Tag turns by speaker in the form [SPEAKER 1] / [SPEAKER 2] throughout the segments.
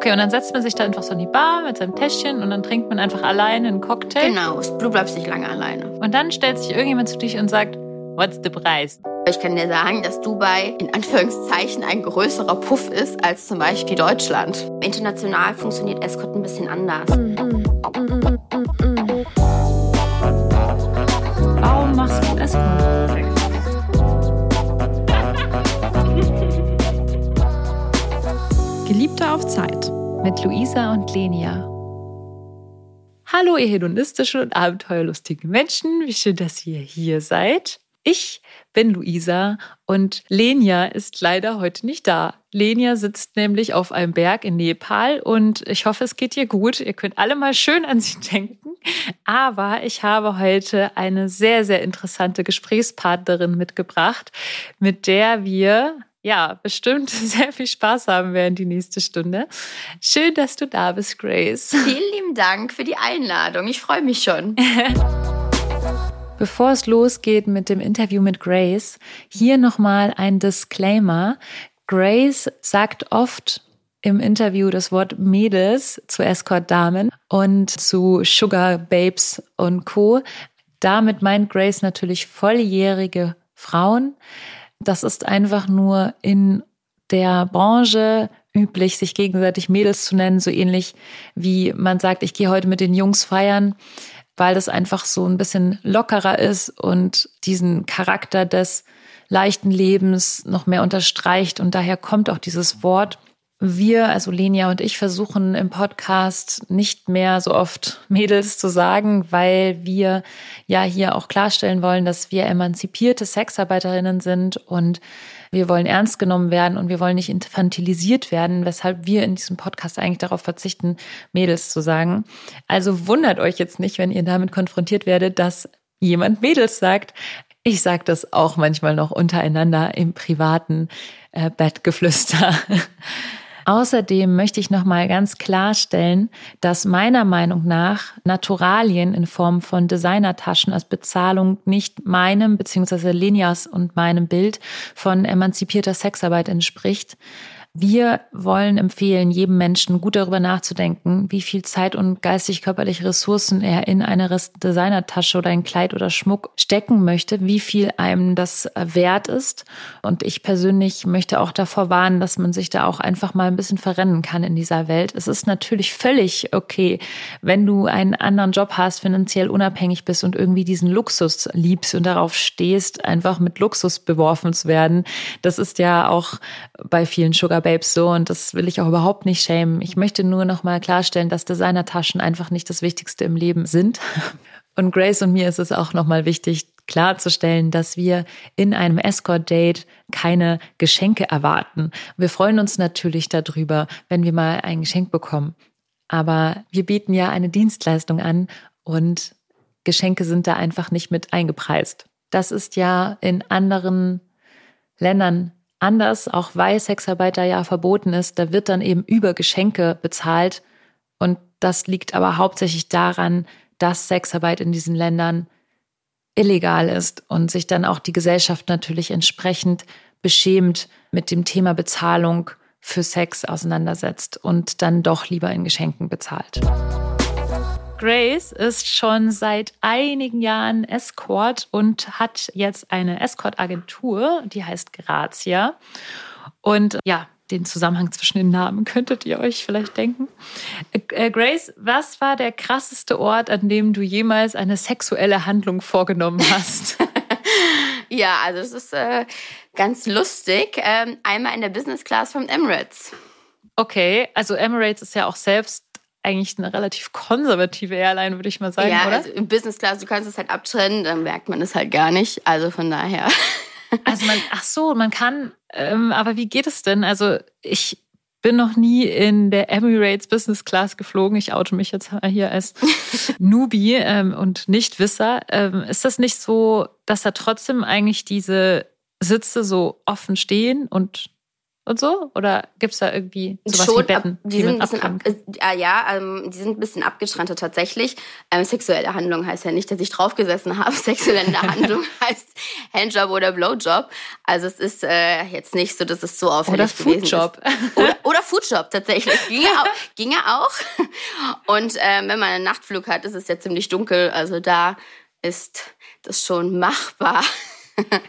[SPEAKER 1] Okay, und dann setzt man sich da einfach so in die Bar mit seinem Täschchen und dann trinkt man einfach alleine einen Cocktail.
[SPEAKER 2] Genau, du bleibst nicht lange alleine.
[SPEAKER 1] Und dann stellt sich irgendjemand zu dich und sagt, what's the Preis?
[SPEAKER 2] Ich kann dir sagen, dass Dubai in Anführungszeichen ein größerer Puff ist als zum Beispiel Deutschland. International funktioniert Escort ein bisschen anders.
[SPEAKER 1] Warum machst du Escort? Geliebte auf Zeit mit Luisa und Lenia. Hallo, ihr hedonistischen und abenteuerlustigen Menschen. Wie schön, dass ihr hier seid. Ich bin Luisa und Lenia ist leider heute nicht da. Lenia sitzt nämlich auf einem Berg in Nepal und ich hoffe, es geht ihr gut. Ihr könnt alle mal schön an sie denken. Aber ich habe heute eine sehr, sehr interessante Gesprächspartnerin mitgebracht, mit der wir ja, bestimmt sehr viel Spaß haben werden die nächste Stunde. Schön, dass du da bist, Grace.
[SPEAKER 2] Vielen lieben Dank für die Einladung. Ich freue mich schon.
[SPEAKER 1] Bevor es losgeht mit dem Interview mit Grace, hier nochmal ein Disclaimer. Grace sagt oft im Interview das Wort Mädels zu Escort-Damen und zu Sugar Babes und Co. Damit meint Grace natürlich volljährige Frauen. Das ist einfach nur in der Branche üblich, sich gegenseitig Mädels zu nennen, so ähnlich wie man sagt, ich gehe heute mit den Jungs feiern, weil das einfach so ein bisschen lockerer ist und diesen Charakter des leichten Lebens noch mehr unterstreicht. Und daher kommt auch dieses Wort wir, also Lenia und ich, versuchen im Podcast nicht mehr so oft Mädels zu sagen, weil wir ja hier auch klarstellen wollen, dass wir emanzipierte Sexarbeiterinnen sind und wir wollen ernst genommen werden und wir wollen nicht infantilisiert werden, weshalb wir in diesem Podcast eigentlich darauf verzichten, Mädels zu sagen. Also wundert euch jetzt nicht, wenn ihr damit konfrontiert werdet, dass jemand Mädels sagt. Ich sage das auch manchmal noch untereinander im privaten äh, Bettgeflüster. Außerdem möchte ich noch mal ganz klarstellen, dass meiner Meinung nach Naturalien in Form von Designertaschen als Bezahlung nicht meinem bzw. Lenias und meinem Bild von emanzipierter Sexarbeit entspricht. Wir wollen empfehlen, jedem Menschen gut darüber nachzudenken, wie viel Zeit und geistig-körperliche Ressourcen er in eine Designertasche oder ein Kleid oder Schmuck stecken möchte, wie viel einem das wert ist. Und ich persönlich möchte auch davor warnen, dass man sich da auch einfach mal ein bisschen verrennen kann in dieser Welt. Es ist natürlich völlig okay, wenn du einen anderen Job hast, finanziell unabhängig bist und irgendwie diesen Luxus liebst und darauf stehst, einfach mit Luxus beworfen zu werden. Das ist ja auch bei vielen Sugar Babes so und das will ich auch überhaupt nicht schämen. Ich möchte nur noch mal klarstellen, dass Designertaschen einfach nicht das Wichtigste im Leben sind. Und Grace und mir ist es auch noch mal wichtig klarzustellen, dass wir in einem Escort-Date keine Geschenke erwarten. Wir freuen uns natürlich darüber, wenn wir mal ein Geschenk bekommen. Aber wir bieten ja eine Dienstleistung an und Geschenke sind da einfach nicht mit eingepreist. Das ist ja in anderen Ländern anders, auch weil Sexarbeit da ja verboten ist, da wird dann eben über Geschenke bezahlt. Und das liegt aber hauptsächlich daran, dass Sexarbeit in diesen Ländern illegal ist und sich dann auch die Gesellschaft natürlich entsprechend beschämt mit dem Thema Bezahlung für Sex auseinandersetzt und dann doch lieber in Geschenken bezahlt. Grace ist schon seit einigen Jahren Escort und hat jetzt eine Escort-Agentur, die heißt Grazia. Und ja, den Zusammenhang zwischen den Namen könntet ihr euch vielleicht denken. Äh, Grace, was war der krasseste Ort, an dem du jemals eine sexuelle Handlung vorgenommen hast?
[SPEAKER 2] ja, also es ist äh, ganz lustig. Ähm, einmal in der Business Class von Emirates.
[SPEAKER 1] Okay, also Emirates ist ja auch selbst eigentlich eine relativ konservative Airline, würde ich mal sagen,
[SPEAKER 2] ja,
[SPEAKER 1] oder?
[SPEAKER 2] Also im Business Class, du kannst es halt abtrennen, dann merkt man es halt gar nicht. Also von daher.
[SPEAKER 1] Also man, ach so, man kann, ähm, aber wie geht es denn? Also ich bin noch nie in der Emirates Business Class geflogen. Ich oute mich jetzt hier als Newbie ähm, und Nichtwisser. Ähm, ist das nicht so, dass da trotzdem eigentlich diese Sitze so offen stehen und und so? Oder gibt es da irgendwie sowas
[SPEAKER 2] Schon,
[SPEAKER 1] wie Betten?
[SPEAKER 2] ab, die,
[SPEAKER 1] die
[SPEAKER 2] sind ein bisschen ab, äh, ja, ähm, die sind ein bisschen abgetrennter tatsächlich. Ähm, sexuelle Handlung heißt ja nicht, dass ich draufgesessen habe. Sexuelle Handlung heißt Handjob oder Blowjob. Also es ist äh, jetzt nicht so, dass es so auffällig
[SPEAKER 1] Oder
[SPEAKER 2] gewesen
[SPEAKER 1] Foodjob.
[SPEAKER 2] ist. Oder, oder Foodjob tatsächlich. Ginge auch. Ginge auch. Und ähm, wenn man einen Nachtflug hat, ist es ja ziemlich dunkel. Also da ist das schon machbar.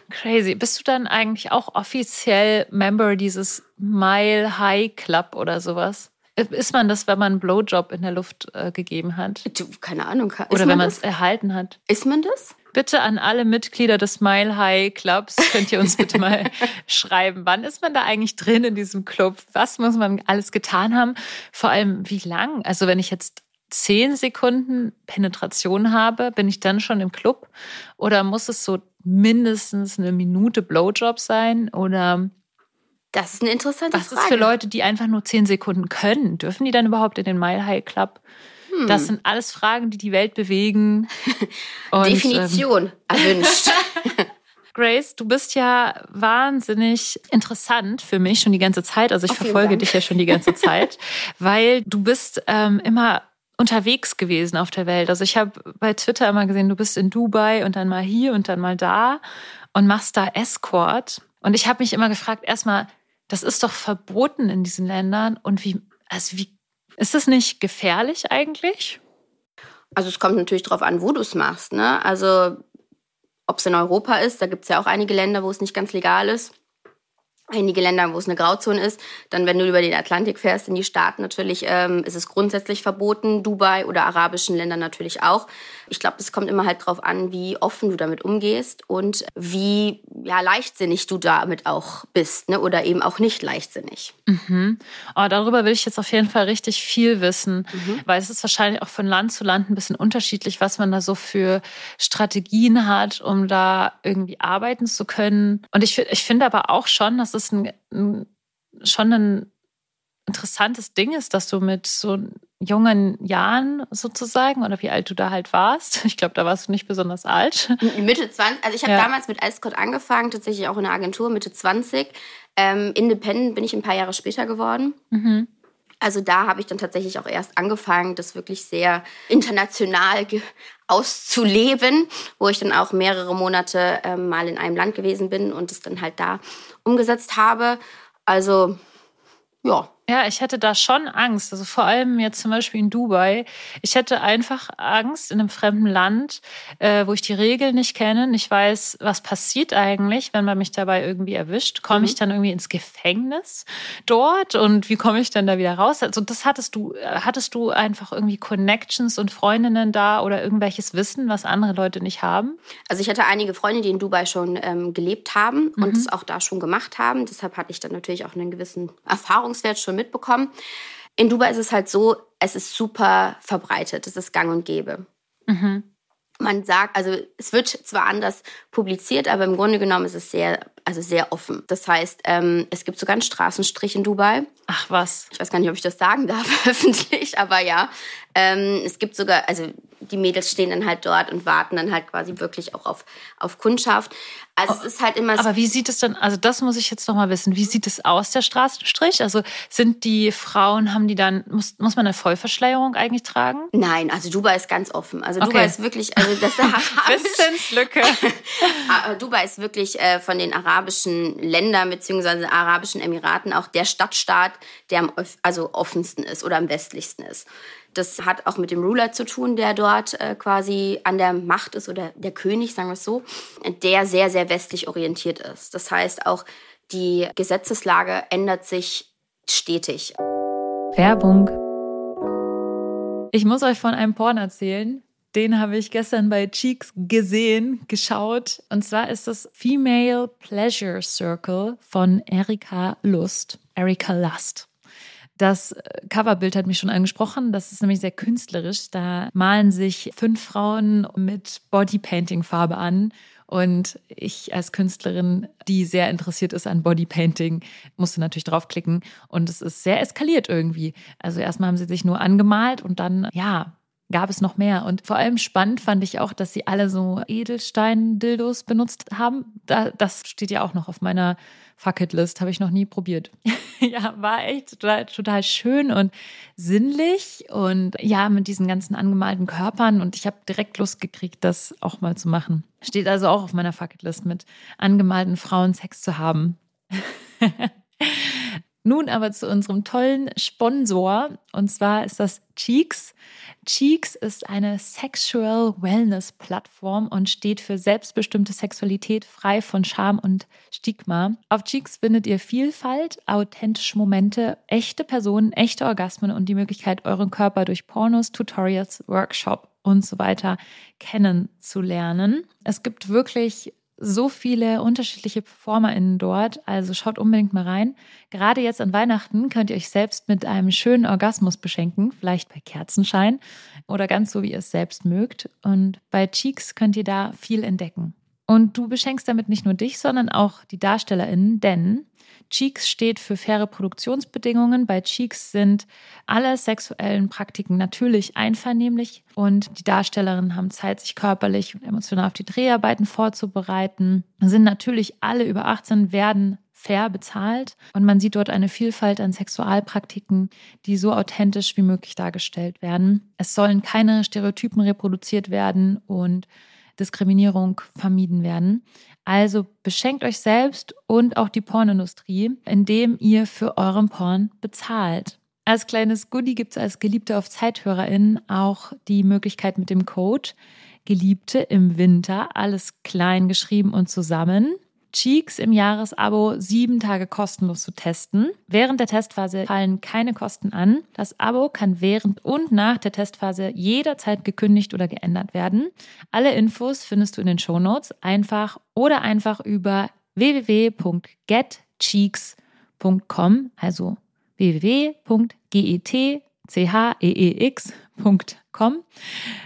[SPEAKER 1] Crazy. Bist du dann eigentlich auch offiziell Member dieses Mile High Club oder sowas? Ist man das, wenn man einen Blowjob in der Luft äh, gegeben hat?
[SPEAKER 2] Du, keine Ahnung. Ist
[SPEAKER 1] Oder wenn man es erhalten hat?
[SPEAKER 2] Ist man das?
[SPEAKER 1] Bitte an alle Mitglieder des Mile High Clubs könnt ihr uns bitte mal schreiben. Wann ist man da eigentlich drin in diesem Club? Was muss man alles getan haben? Vor allem, wie lang? Also, wenn ich jetzt zehn Sekunden Penetration habe, bin ich dann schon im Club? Oder muss es so mindestens eine Minute Blowjob sein? Oder
[SPEAKER 2] Das ist eine interessante
[SPEAKER 1] was
[SPEAKER 2] Frage.
[SPEAKER 1] ist für Leute, die einfach nur zehn Sekunden können? Dürfen die dann überhaupt in den Mile High Club?
[SPEAKER 2] Hm.
[SPEAKER 1] Das sind alles Fragen, die die Welt bewegen. Und, ähm,
[SPEAKER 2] Definition erwünscht.
[SPEAKER 1] Grace, du bist ja wahnsinnig interessant für mich schon die ganze Zeit. Also ich
[SPEAKER 2] vielen
[SPEAKER 1] verfolge dich ja schon die ganze Zeit, weil du bist ähm, immer unterwegs gewesen auf der Welt. Also ich habe bei Twitter immer gesehen, du bist in Dubai und dann mal hier und dann mal da und machst da Escort. Und ich habe mich immer gefragt, erstmal, das ist doch verboten in diesen Ländern und wie, also wie, ist das nicht gefährlich eigentlich?
[SPEAKER 2] Also es kommt natürlich darauf an, wo du es machst. Ne? Also ob es in Europa ist, da gibt es ja auch einige Länder, wo es nicht ganz legal ist. Einige Länder, wo es eine Grauzone ist. Dann, wenn du über den Atlantik fährst, in die Staaten natürlich, ähm, ist es grundsätzlich verboten. Dubai oder arabischen Ländern natürlich auch. Ich glaube, es kommt immer halt drauf an, wie offen du damit umgehst und wie ja, leichtsinnig du damit auch bist. Ne? Oder eben auch nicht leichtsinnig.
[SPEAKER 1] Mhm. Oh, darüber will ich jetzt auf jeden Fall richtig viel wissen, weil es ist wahrscheinlich auch von Land zu Land ein bisschen unterschiedlich, was man da so für Strategien hat, um da irgendwie arbeiten zu können. Und ich, ich finde aber auch schon, dass es ein, ein, schon ein interessantes Ding ist, dass du mit so jungen Jahren sozusagen oder wie alt du da halt warst. Ich glaube, da warst du nicht besonders alt.
[SPEAKER 2] Mitte 20, also ich habe
[SPEAKER 1] Ja.
[SPEAKER 2] damals mit Escort angefangen, tatsächlich auch in der Agentur, Mitte 20. Ähm, Independent bin ich ein paar Jahre später geworden.
[SPEAKER 1] Mhm.
[SPEAKER 2] Also da habe ich dann tatsächlich auch erst angefangen, das wirklich sehr international auszuleben, wo ich dann auch mehrere Monate ähm, mal in einem Land gewesen bin und es dann halt da umgesetzt habe. Also ja,
[SPEAKER 1] Ja, ich hätte da schon Angst. Also vor allem jetzt zum Beispiel in Dubai. Ich hätte einfach Angst in einem fremden Land, äh, wo ich die Regeln nicht kenne. Nicht weiß, was passiert eigentlich, wenn man mich dabei irgendwie erwischt. Komme ich dann irgendwie ins Gefängnis dort und wie komme ich dann da wieder raus? Also das hattest du, hattest du einfach irgendwie Connections und Freundinnen da oder irgendwelches Wissen, was andere Leute nicht haben?
[SPEAKER 2] Also ich hatte einige Freunde, die in Dubai schon ähm, gelebt haben und es auch da schon gemacht haben. Deshalb hatte ich dann natürlich auch einen gewissen Erfahrungswert schon mitbekommen. In Dubai ist es halt so, es ist super verbreitet. Es ist gang und gäbe.
[SPEAKER 1] Mhm.
[SPEAKER 2] Man sagt, also es wird zwar anders publiziert, aber im Grunde genommen ist es sehr, also sehr offen. Das heißt, ähm, es gibt sogar einen Straßenstrich in Dubai.
[SPEAKER 1] Ach was.
[SPEAKER 2] Ich weiß gar nicht, ob ich das sagen darf öffentlich, aber ja. Ähm, es gibt sogar, also die Mädels stehen dann halt dort und warten dann halt quasi wirklich auch auf, auf Kundschaft. Also es ist halt immer
[SPEAKER 1] Aber wie sieht es denn, also das muss ich jetzt noch mal wissen, wie sieht es aus, der Straßenstrich? Also sind die Frauen, haben die dann, muss, muss man eine Vollverschleierung eigentlich tragen?
[SPEAKER 2] Nein, also Dubai ist ganz offen. Also
[SPEAKER 1] Okay.
[SPEAKER 2] Dubai ist wirklich, also das
[SPEAKER 1] Wissenslücke.
[SPEAKER 2] Ah, Dubai ist wirklich äh, von den arabischen Ländern beziehungsweise arabischen Emiraten auch der Stadtstaat, der am also offensten ist oder am westlichsten ist. Das hat auch mit dem Ruler zu tun, der dort äh, quasi an der Macht ist oder der König, sagen wir es so, der sehr, sehr westlich orientiert ist. Das heißt, auch die Gesetzeslage ändert sich stetig.
[SPEAKER 1] Werbung. Ich muss euch von einem Porn erzählen. Den habe ich gestern bei Cheeks gesehen, geschaut. Und zwar ist das Female Pleasure Circle von Erika Lust. Erika Lust. Das äh, Coverbild hat mich schon angesprochen. Das ist nämlich sehr künstlerisch. Da malen sich fünf Frauen mit Bodypainting-Farbe an. Und ich als Künstlerin, die sehr interessiert ist an Bodypainting, musste natürlich draufklicken. Und es ist sehr eskaliert irgendwie. Also erstmal haben sie sich nur angemalt und dann, ja, gab es noch mehr. Und vor allem spannend fand ich auch, dass sie alle so Edelstein-Dildos benutzt haben. Da, das steht ja auch noch auf meiner Fucketlist, habe ich noch nie probiert. ja, war echt total, total schön und sinnlich und ja, mit diesen ganzen angemalten Körpern. Und ich habe direkt Lust gekriegt, das auch mal zu machen. Steht also auch auf meiner Fucketlist, mit angemalten Frauen Sex zu haben. Nun aber zu unserem tollen Sponsor und zwar ist das Cheeks. Cheeks ist eine Sexual Wellness Plattform und steht für selbstbestimmte Sexualität frei von Scham und Stigma. Auf Cheeks findet ihr Vielfalt, authentische Momente, echte Personen, echte Orgasmen und die Möglichkeit, euren Körper durch Pornos, Tutorials, Workshop und so weiter kennenzulernen. Es gibt wirklich so viele unterschiedliche PerformerInnen dort. Also schaut unbedingt mal rein. Gerade jetzt an Weihnachten könnt ihr euch selbst mit einem schönen Orgasmus beschenken, vielleicht bei Kerzenschein oder ganz so, wie ihr es selbst mögt. Und bei Cheeks könnt ihr da viel entdecken. Und du beschenkst damit nicht nur dich, sondern auch die DarstellerInnen, denn Cheeks steht für faire Produktionsbedingungen. Bei Cheeks sind alle sexuellen Praktiken natürlich einvernehmlich und die Darstellerinnen haben Zeit, sich körperlich und emotional auf die Dreharbeiten vorzubereiten. Sind natürlich alle über 18, werden fair bezahlt und man sieht dort eine Vielfalt an Sexualpraktiken, die so authentisch wie möglich dargestellt werden. Es sollen keine Stereotypen reproduziert werden und Diskriminierung vermieden werden. Also beschenkt euch selbst und auch die Pornindustrie, indem ihr für euren Porn bezahlt. Als kleines Goodie gibt es als Geliebte auf ZeithörerInnen auch die Möglichkeit mit dem Code Geliebte im Winter, alles klein geschrieben und zusammen, Cheeks im Jahresabo sieben Tage kostenlos zu testen. Während der Testphase fallen keine Kosten an. Das Abo kann während und nach der Testphase jederzeit gekündigt oder geändert werden. Alle Infos findest du in den Shownotes einfach oder einfach über www.getcheeks.com, also www.getcheeks.com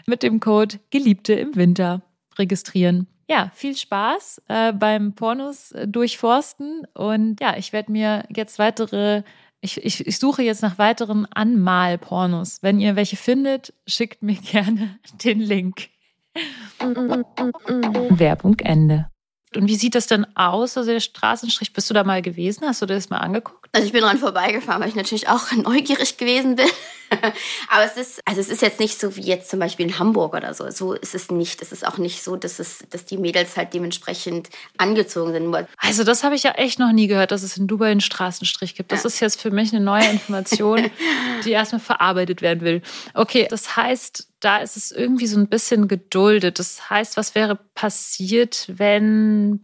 [SPEAKER 1] mit dem Code Geliebte im Winter registrieren ja, viel Spaß äh, beim Pornos äh, durchforsten. Und ja, ich werde mir jetzt weitere, ich, ich, ich suche jetzt nach weiteren Anmal-Pornos. Wenn ihr welche findet, schickt mir gerne den Link. Werbung Ende. Und wie sieht das denn aus, also der Straßenstrich? Bist du da mal gewesen? Hast du das mal angeguckt?
[SPEAKER 2] Also ich bin dran vorbeigefahren, weil ich natürlich auch neugierig gewesen bin. Aber es ist, also es ist jetzt nicht so wie jetzt zum Beispiel in Hamburg oder so. So ist es nicht. Es ist auch nicht so, dass, es, dass die Mädels halt dementsprechend angezogen sind.
[SPEAKER 1] Also das habe ich ja echt noch nie gehört, dass es in Dubai einen Straßenstrich gibt. Das ja. ist jetzt für mich eine neue Information, die erstmal verarbeitet werden will. Okay, das heißt, da ist es irgendwie so ein bisschen geduldet. Das heißt, was wäre passiert, wenn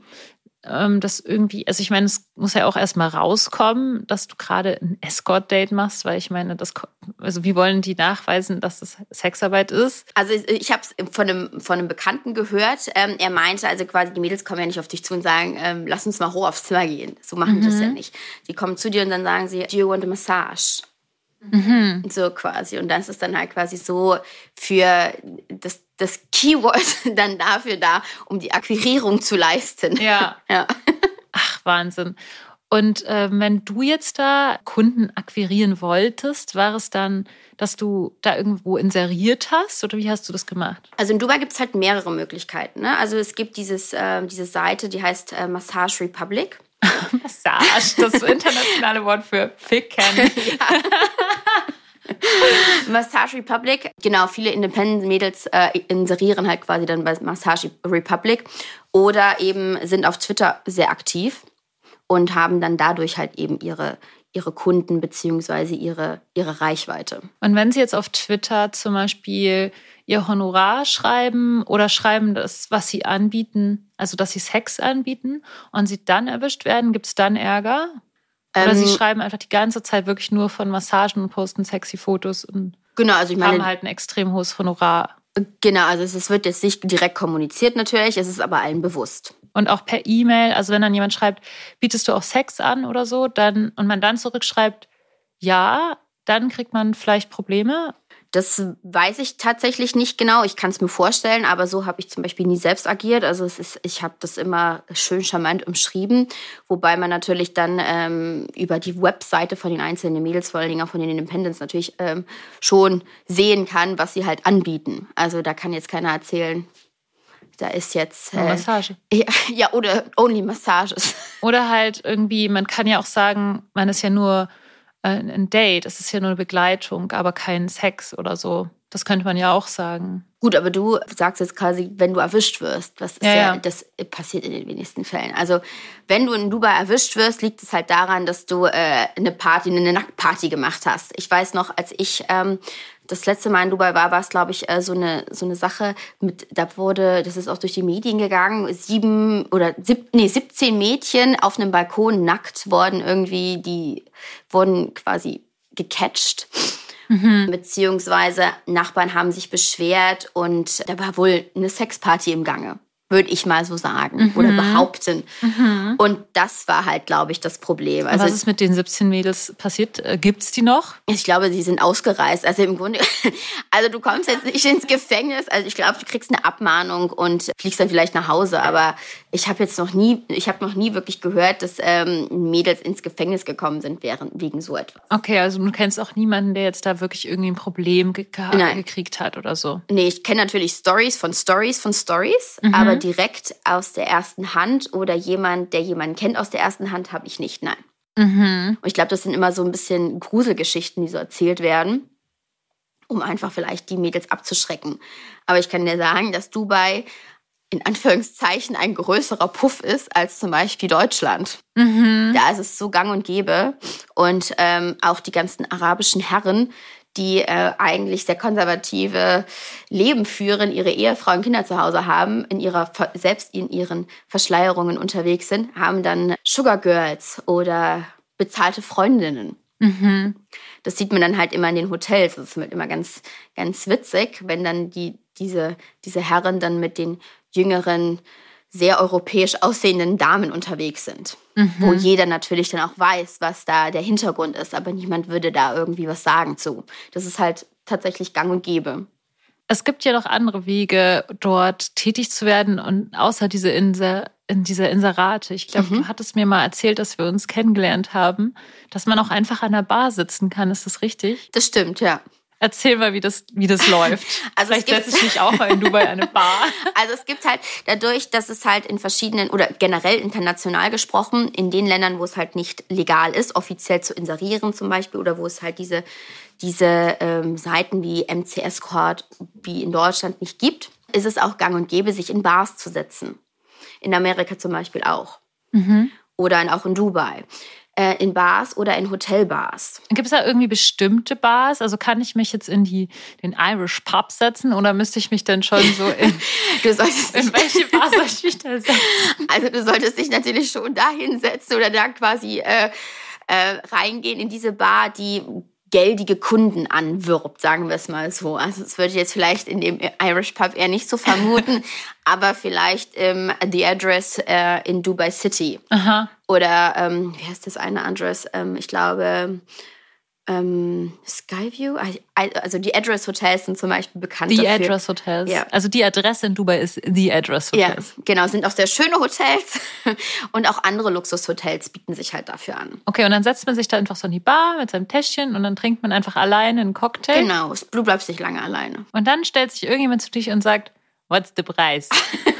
[SPEAKER 1] ähm, das irgendwie, also ich meine, es muss ja auch erstmal rauskommen, dass du gerade ein Escort-Date machst, weil ich meine, das, also wie wollen die nachweisen, dass das Sexarbeit ist?
[SPEAKER 2] Also ich habe es von einem, von einem Bekannten gehört. Ähm, er meinte, also quasi die Mädels kommen ja nicht auf dich zu und sagen, ähm, lass uns mal hoch aufs Zimmer gehen. So machen mhm. die das ja nicht. Die kommen zu dir und dann sagen sie, do you want a massage? Mhm. So quasi. Und das ist dann halt quasi so für das, das Keyword dann dafür da, um die Akquirierung zu leisten.
[SPEAKER 1] Ja. ja. Ach, Wahnsinn. Und äh, wenn du jetzt da Kunden akquirieren wolltest, war es dann, dass du da irgendwo inseriert hast oder wie hast du das gemacht?
[SPEAKER 2] Also in Dubai gibt es halt mehrere Möglichkeiten. Ne? Also es gibt dieses, äh, diese Seite, die heißt äh, Massage Republic.
[SPEAKER 1] Massage, das internationale Wort für Ficken.
[SPEAKER 2] Massage Republic, genau, viele Independent-Mädels äh, inserieren halt quasi dann bei Massage Republic oder eben sind auf Twitter sehr aktiv und haben dann dadurch halt eben ihre, ihre Kunden beziehungsweise ihre, ihre Reichweite.
[SPEAKER 1] Und wenn Sie jetzt auf Twitter zum Beispiel ihr Honorar schreiben oder schreiben das, was sie anbieten, also dass sie Sex anbieten und sie dann erwischt werden, gibt es dann Ärger? Oder ähm, sie schreiben einfach die ganze Zeit wirklich nur von Massagen und posten sexy Fotos und
[SPEAKER 2] genau, also ich meine,
[SPEAKER 1] haben halt ein extrem hohes Honorar.
[SPEAKER 2] Genau, also es wird jetzt nicht direkt kommuniziert natürlich, es ist aber allen bewusst.
[SPEAKER 1] Und auch per E-Mail, also wenn dann jemand schreibt, bietest du auch Sex an oder so, dann und man dann zurückschreibt, ja, dann kriegt man vielleicht Probleme.
[SPEAKER 2] Das weiß ich tatsächlich nicht genau. Ich kann es mir vorstellen, aber so habe ich zum Beispiel nie selbst agiert. Also es ist, ich habe das immer schön charmant umschrieben, wobei man natürlich dann ähm, über die Webseite von den einzelnen Mädels, vor allen Dingen auch von den Independents, natürlich ähm, schon sehen kann, was sie halt anbieten. Also da kann jetzt keiner erzählen, da ist jetzt.
[SPEAKER 1] Äh, Massage.
[SPEAKER 2] Ja, ja, oder only Massages.
[SPEAKER 1] Oder halt irgendwie, man kann ja auch sagen, man ist ja nur äh, ein Date, es ist ja nur eine Begleitung, aber kein Sex oder so. Das könnte man ja auch sagen.
[SPEAKER 2] Gut, aber du sagst jetzt quasi, wenn du erwischt wirst. Das ist ja, ja, das passiert in den wenigsten Fällen. Also wenn du in Dubai erwischt wirst, liegt es halt daran, dass du äh, eine Party, eine Nacktparty gemacht hast. Ich weiß noch, als ich ähm, das letzte Mal in Dubai war, war es, glaube ich, äh, so eine, so eine Sache mit, da wurde, das ist auch durch die Medien gegangen, sieben oder sieb, nee, 17 Mädchen auf einem Balkon nackt worden irgendwie, die wurden quasi gecatcht. Mhm. Beziehungsweise Nachbarn haben sich beschwert und da war wohl eine Sexparty im Gange würde ich mal so sagen mhm. oder behaupten. Mhm. Und das war halt, glaube ich, das Problem.
[SPEAKER 1] Also, was ist mit den 17 Mädels passiert? Äh, Gibt es die noch?
[SPEAKER 2] Ich glaube, sie sind ausgereist. Also im Grunde, also du kommst jetzt nicht ins Gefängnis. Also ich glaube, du kriegst eine Abmahnung und fliegst dann vielleicht nach Hause. Aber ich habe jetzt noch nie, ich habe noch nie wirklich gehört, dass ähm, Mädels ins Gefängnis gekommen sind während, wegen so etwas.
[SPEAKER 1] Okay, also du kennst auch niemanden, der jetzt da wirklich irgendwie ein Problem ge gekriegt hat oder so?
[SPEAKER 2] Nee, ich kenne natürlich Stories von Stories von Stories, mhm. aber direkt aus der ersten Hand oder jemand, der jemanden kennt aus der ersten Hand, habe ich nicht, nein. Mhm. Und ich glaube, das sind immer so ein bisschen Gruselgeschichten, die so erzählt werden, um einfach vielleicht die Mädels abzuschrecken. Aber ich kann dir sagen, dass Dubai in Anführungszeichen ein größerer Puff ist als zum Beispiel Deutschland. Mhm. Da ist es so gang und gäbe. Und ähm, auch die ganzen arabischen Herren, die äh, eigentlich sehr konservative Leben führen, ihre Ehefrauen und Kinder zu Hause haben, in ihrer, selbst in ihren Verschleierungen unterwegs sind, haben dann Sugar Girls oder bezahlte Freundinnen. Mhm. Das sieht man dann halt immer in den Hotels. Das ist halt immer ganz, ganz witzig, wenn dann die, diese, diese Herren dann mit den jüngeren sehr europäisch aussehenden Damen unterwegs sind. Mhm. Wo jeder natürlich dann auch weiß, was da der Hintergrund ist, aber niemand würde da irgendwie was sagen zu. Das ist halt tatsächlich gang und gäbe.
[SPEAKER 1] Es gibt ja noch andere Wege, dort tätig zu werden und außer diese Inser in dieser Inserate. Ich glaube, mhm. du hattest mir mal erzählt, dass wir uns kennengelernt haben, dass man auch einfach an der Bar sitzen kann. Ist das richtig?
[SPEAKER 2] Das stimmt, ja.
[SPEAKER 1] Erzähl mal, wie das, wie das läuft. Also Vielleicht setze ich mich auch mal in Dubai eine Bar.
[SPEAKER 2] Also es gibt halt dadurch, dass es halt in verschiedenen oder generell international gesprochen, in den Ländern, wo es halt nicht legal ist, offiziell zu inserieren zum Beispiel oder wo es halt diese, diese ähm, Seiten wie MCS Court wie in Deutschland nicht gibt, ist es auch gang und gäbe, sich in Bars zu setzen. In Amerika zum Beispiel auch. Mhm. Oder auch in Dubai äh, in Bars oder in Hotelbars.
[SPEAKER 1] Gibt es da irgendwie bestimmte Bars? Also kann ich mich jetzt in die, den Irish Pub setzen oder müsste ich mich denn schon so in,
[SPEAKER 2] du solltest
[SPEAKER 1] in welche Bar soll ich mich da setzen?
[SPEAKER 2] Also du solltest dich natürlich schon da hinsetzen oder da quasi äh, äh, reingehen in diese Bar, die geldige Kunden anwirbt, sagen wir es mal so. Also das würde ich jetzt vielleicht in dem Irish Pub eher nicht so vermuten, aber vielleicht im The Address äh, in Dubai City. Aha. Oder ähm, wie heißt das eine Address? Ähm, ich glaube ähm, Skyview, also die Address Hotels sind zum Beispiel bekannt.
[SPEAKER 1] Die dafür. Address Hotels. Ja. Also die Adresse in Dubai ist die Address Hotels.
[SPEAKER 2] Ja, genau, sind auch sehr schöne Hotels und auch andere Luxushotels bieten sich halt dafür an.
[SPEAKER 1] Okay, und dann setzt man sich da einfach so in die Bar mit seinem Täschchen und dann trinkt man einfach alleine einen Cocktail.
[SPEAKER 2] Genau, du bleibst nicht lange alleine.
[SPEAKER 1] Und dann stellt sich irgendjemand zu dich und sagt, what's the Preis?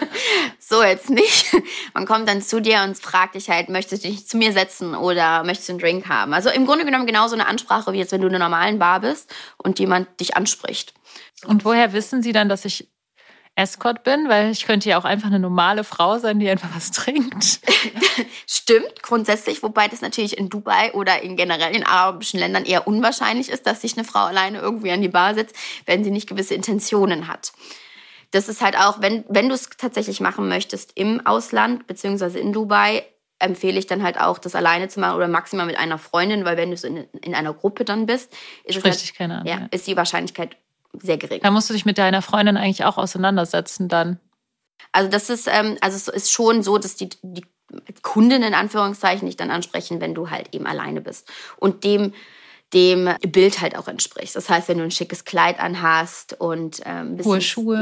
[SPEAKER 2] so jetzt nicht. Man kommt dann zu dir und fragt dich halt, möchtest du dich zu mir setzen oder möchtest du einen Drink haben? Also im Grunde genommen genauso eine Ansprache, wie jetzt, wenn du in einer normalen Bar bist und jemand dich anspricht.
[SPEAKER 1] Und woher wissen sie dann, dass ich Escort bin? Weil ich könnte ja auch einfach eine normale Frau sein, die einfach was trinkt.
[SPEAKER 2] Stimmt, grundsätzlich, wobei das natürlich in Dubai oder in generell in arabischen Ländern eher unwahrscheinlich ist, dass sich eine Frau alleine irgendwie an die Bar setzt, wenn sie nicht gewisse Intentionen hat das ist halt auch, wenn, wenn du es tatsächlich machen möchtest im Ausland, beziehungsweise in Dubai, empfehle ich dann halt auch, das alleine zu machen oder maximal mit einer Freundin, weil wenn du so in, in einer Gruppe dann bist, ist,
[SPEAKER 1] halt, dich keiner an,
[SPEAKER 2] ja, ist die Wahrscheinlichkeit sehr gering.
[SPEAKER 1] Da musst du dich mit deiner Freundin eigentlich auch auseinandersetzen dann.
[SPEAKER 2] Also das ist, ähm, also es ist schon so, dass die, die Kunden in Anführungszeichen dich dann ansprechen, wenn du halt eben alleine bist. Und dem dem Bild halt auch entsprichst. Das heißt, wenn du ein schickes Kleid anhast und ähm, ein, bisschen.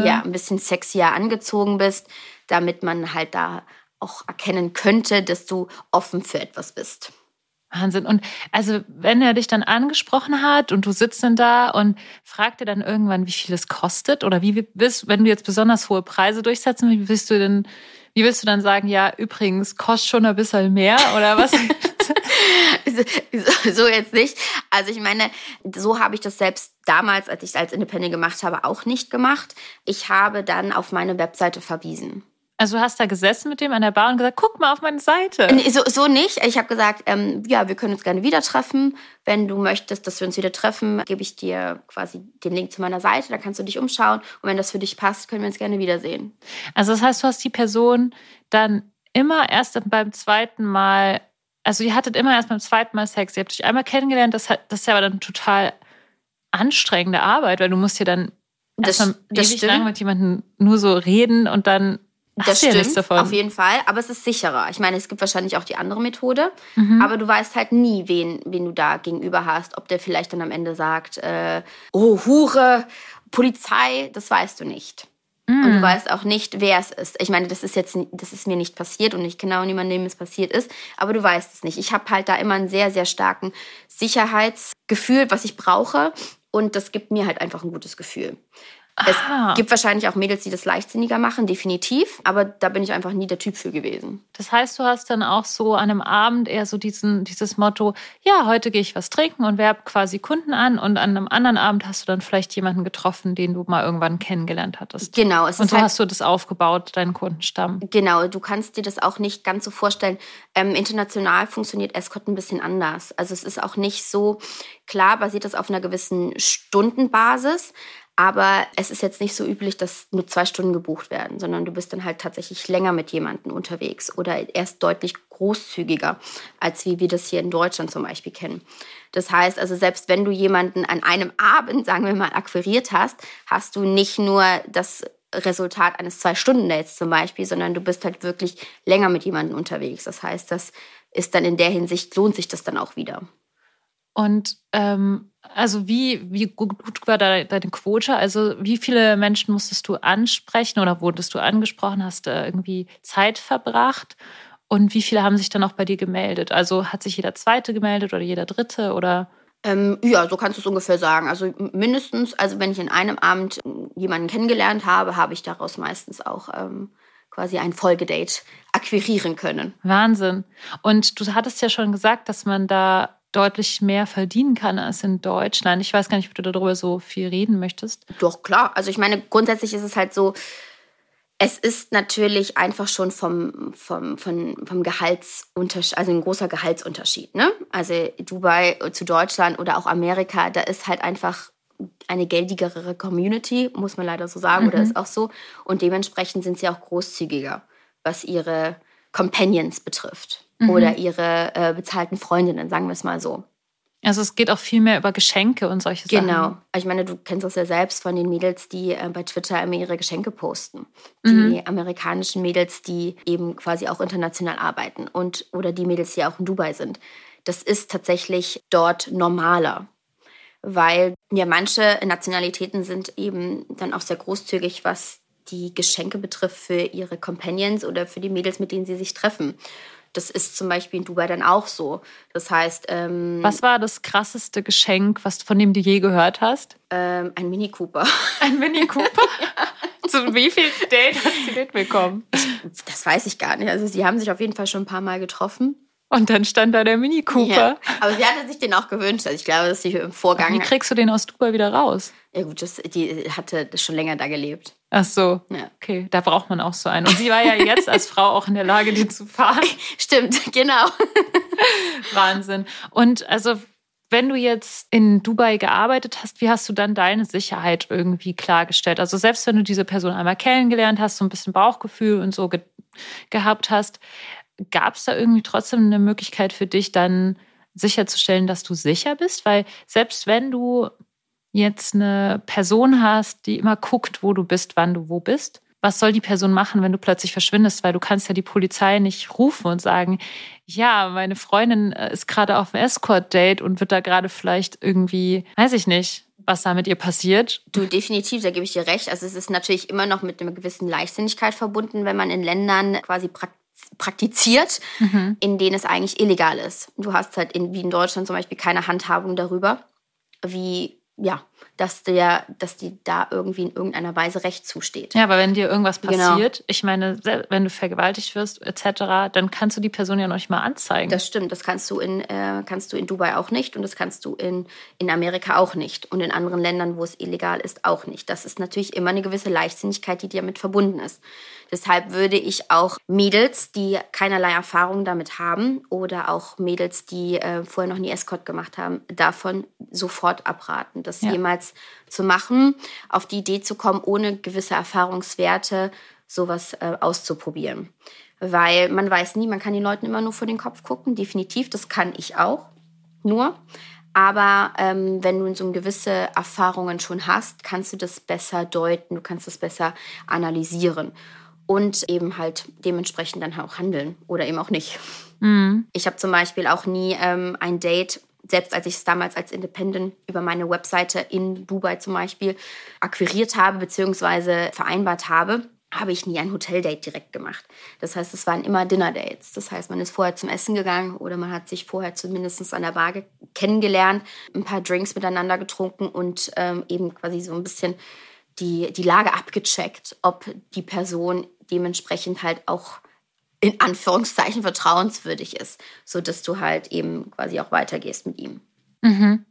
[SPEAKER 2] Ja, ein bisschen sexier angezogen bist, damit man halt da auch erkennen könnte, dass du offen für etwas bist.
[SPEAKER 1] Wahnsinn. Und also, wenn er dich dann angesprochen hat und du sitzt dann da und fragt er dann irgendwann, wie viel es kostet oder wie bist, wenn du jetzt besonders hohe Preise durchsetzen, wie willst du denn, wie willst du dann sagen, ja, übrigens, kostet schon ein bisschen mehr oder was?
[SPEAKER 2] so jetzt nicht. Also ich meine, so habe ich das selbst damals, als ich es als Independent gemacht habe, auch nicht gemacht. Ich habe dann auf meine Webseite verwiesen.
[SPEAKER 1] Also du hast da gesessen mit dem an der Bar und gesagt, guck mal auf meine Seite.
[SPEAKER 2] So, so nicht. Ich habe gesagt, ähm, ja, wir können uns gerne wieder treffen. Wenn du möchtest, dass wir uns wieder treffen, gebe ich dir quasi den Link zu meiner Seite. Da kannst du dich umschauen. Und wenn das für dich passt, können wir uns gerne wiedersehen.
[SPEAKER 1] Also das heißt, du hast die Person dann immer erst beim zweiten Mal, also ihr hattet immer erst beim zweiten Mal Sex. Ihr habt euch einmal kennengelernt. Das, hat, das ist ja aber dann total anstrengende Arbeit, weil du musst ja dann das, erstmal ewig stimmt. lang mit jemandem nur so reden und dann
[SPEAKER 2] das stimmt, ja davon. auf jeden Fall. Aber es ist sicherer. Ich meine, es gibt wahrscheinlich auch die andere Methode. Mhm. Aber du weißt halt nie, wen, wen du da gegenüber hast. Ob der vielleicht dann am Ende sagt, äh, oh, Hure, Polizei, das weißt du nicht. Mhm. Und du weißt auch nicht, wer es ist. Ich meine, das ist jetzt, das ist mir nicht passiert und nicht genau niemandem es passiert ist. Aber du weißt es nicht. Ich habe halt da immer einen sehr, sehr starken Sicherheitsgefühl, was ich brauche. Und das gibt mir halt einfach ein gutes Gefühl. Es gibt wahrscheinlich auch Mädels, die das leichtsinniger machen, definitiv. Aber da bin ich einfach nie der Typ für gewesen.
[SPEAKER 1] Das heißt, du hast dann auch so an einem Abend eher so diesen, dieses Motto, ja, heute gehe ich was trinken und werbe quasi Kunden an. Und an einem anderen Abend hast du dann vielleicht jemanden getroffen, den du mal irgendwann kennengelernt hattest.
[SPEAKER 2] Genau.
[SPEAKER 1] Es und so halt, hast du das aufgebaut, deinen Kundenstamm.
[SPEAKER 2] Genau. Du kannst dir das auch nicht ganz so vorstellen. Ähm, international funktioniert Escort ein bisschen anders. Also es ist auch nicht so, klar basiert das auf einer gewissen Stundenbasis. Aber es ist jetzt nicht so üblich, dass nur zwei Stunden gebucht werden, sondern du bist dann halt tatsächlich länger mit jemandem unterwegs oder erst deutlich großzügiger, als wie wir das hier in Deutschland zum Beispiel kennen. Das heißt also, selbst wenn du jemanden an einem Abend, sagen wir mal, akquiriert hast, hast du nicht nur das Resultat eines Zwei-Stunden-Dates zum Beispiel, sondern du bist halt wirklich länger mit jemandem unterwegs. Das heißt, das ist dann in der Hinsicht, lohnt sich das dann auch wieder.
[SPEAKER 1] Und ähm, also wie, wie gut war da deine Quote? Also wie viele Menschen musstest du ansprechen oder wurdest du angesprochen? Hast du irgendwie Zeit verbracht? Und wie viele haben sich dann auch bei dir gemeldet? Also hat sich jeder Zweite gemeldet oder jeder Dritte oder?
[SPEAKER 2] Ähm, ja, so kannst du es ungefähr sagen. Also mindestens, also wenn ich in einem Abend jemanden kennengelernt habe, habe ich daraus meistens auch ähm, quasi ein Folgedate akquirieren können.
[SPEAKER 1] Wahnsinn. Und du hattest ja schon gesagt, dass man da deutlich mehr verdienen kann als in Deutschland. Ich weiß gar nicht, ob du darüber so viel reden möchtest.
[SPEAKER 2] Doch, klar. Also ich meine, grundsätzlich ist es halt so, es ist natürlich einfach schon vom, vom, vom, vom Gehaltsunterschied, also ein großer Gehaltsunterschied. Ne? Also Dubai zu Deutschland oder auch Amerika, da ist halt einfach eine geldigere Community, muss man leider so sagen, mhm. oder ist auch so. Und dementsprechend sind sie auch großzügiger, was ihre Companions betrifft mhm. oder ihre äh, bezahlten Freundinnen, sagen wir es mal so.
[SPEAKER 1] Also es geht auch viel mehr über Geschenke und solche
[SPEAKER 2] Sachen. Genau. Ich meine, du kennst das ja selbst von den Mädels, die äh, bei Twitter immer ihre Geschenke posten. Die mhm. amerikanischen Mädels, die eben quasi auch international arbeiten und oder die Mädels, die auch in Dubai sind. Das ist tatsächlich dort normaler. Weil ja manche Nationalitäten sind eben dann auch sehr großzügig, was die Geschenke betrifft für ihre Companions oder für die Mädels, mit denen sie sich treffen. Das ist zum Beispiel in Dubai dann auch so. Das heißt. Ähm,
[SPEAKER 1] was war das krasseste Geschenk, was, von dem du je gehört hast?
[SPEAKER 2] Ähm, ein Mini Cooper.
[SPEAKER 1] Ein Mini Cooper? Zu wie viel Date hast du mitbekommen?
[SPEAKER 2] Das weiß ich gar nicht. Also, sie haben sich auf jeden Fall schon ein paar Mal getroffen.
[SPEAKER 1] Und dann stand da der Mini Cooper. Ja,
[SPEAKER 2] aber sie hatte sich den auch gewünscht. Also ich glaube, dass sie im Vorgang.
[SPEAKER 1] Wie kriegst du den aus Dubai wieder raus?
[SPEAKER 2] Ja gut, das, die hatte schon länger da gelebt.
[SPEAKER 1] Ach so. Ja. Okay, da braucht man auch so einen. Und sie war ja jetzt als Frau auch in der Lage, den zu fahren.
[SPEAKER 2] Stimmt, genau.
[SPEAKER 1] Wahnsinn. Und also wenn du jetzt in Dubai gearbeitet hast, wie hast du dann deine Sicherheit irgendwie klargestellt? Also selbst wenn du diese Person einmal kennengelernt hast, so ein bisschen Bauchgefühl und so ge gehabt hast, gab es da irgendwie trotzdem eine Möglichkeit für dich dann sicherzustellen, dass du sicher bist? Weil selbst wenn du jetzt eine Person hast, die immer guckt, wo du bist, wann du wo bist, was soll die Person machen, wenn du plötzlich verschwindest? Weil du kannst ja die Polizei nicht rufen und sagen, ja, meine Freundin äh, ist gerade auf einem Escort-Date und wird da gerade vielleicht irgendwie, weiß ich nicht, was da mit ihr passiert.
[SPEAKER 2] Du, definitiv, da gebe ich dir recht. Also es ist natürlich immer noch mit einer gewissen Leichtsinnigkeit verbunden, wenn man in Ländern quasi praktiziert, mhm. in denen es eigentlich illegal ist. Du hast halt in, wie in Deutschland zum Beispiel keine Handhabung darüber, wie ja, dass der, dass die da irgendwie in irgendeiner Weise Recht zusteht.
[SPEAKER 1] Ja, aber wenn dir irgendwas genau. passiert, genau. ich meine, wenn du vergewaltigt wirst etc., dann kannst du die Person ja noch nicht mal anzeigen.
[SPEAKER 2] Das stimmt, das kannst du in äh, kannst du in Dubai auch nicht und das kannst du in in Amerika auch nicht und in anderen Ländern, wo es illegal ist, auch nicht. Das ist natürlich immer eine gewisse Leichtsinnigkeit, die damit verbunden ist. Deshalb würde ich auch Mädels, die keinerlei Erfahrung damit haben oder auch Mädels, die äh, vorher noch nie Escort gemacht haben, davon sofort abraten, das ja. jemals zu machen, auf die Idee zu kommen, ohne gewisse Erfahrungswerte sowas äh, auszuprobieren. Weil man weiß nie, man kann den Leuten immer nur vor den Kopf gucken, definitiv, das kann ich auch nur. Aber ähm, wenn du so gewisse Erfahrungen schon hast, kannst du das besser deuten, du kannst das besser analysieren und eben halt dementsprechend dann auch handeln oder eben auch nicht. Mhm. Ich habe zum Beispiel auch nie ähm, ein Date, selbst als ich es damals als Independent über meine Webseite in Dubai zum Beispiel akquiriert habe bzw. vereinbart habe, habe ich nie ein Hoteldate direkt gemacht. Das heißt, es waren immer Dinner-Dates. Das heißt, man ist vorher zum Essen gegangen oder man hat sich vorher zumindest an der Bar kennengelernt, ein paar Drinks miteinander getrunken und ähm, eben quasi so ein bisschen die, die Lage abgecheckt, ob die Person dementsprechend halt auch in Anführungszeichen vertrauenswürdig ist, sodass du halt eben quasi auch weitergehst mit ihm.
[SPEAKER 1] Mhm.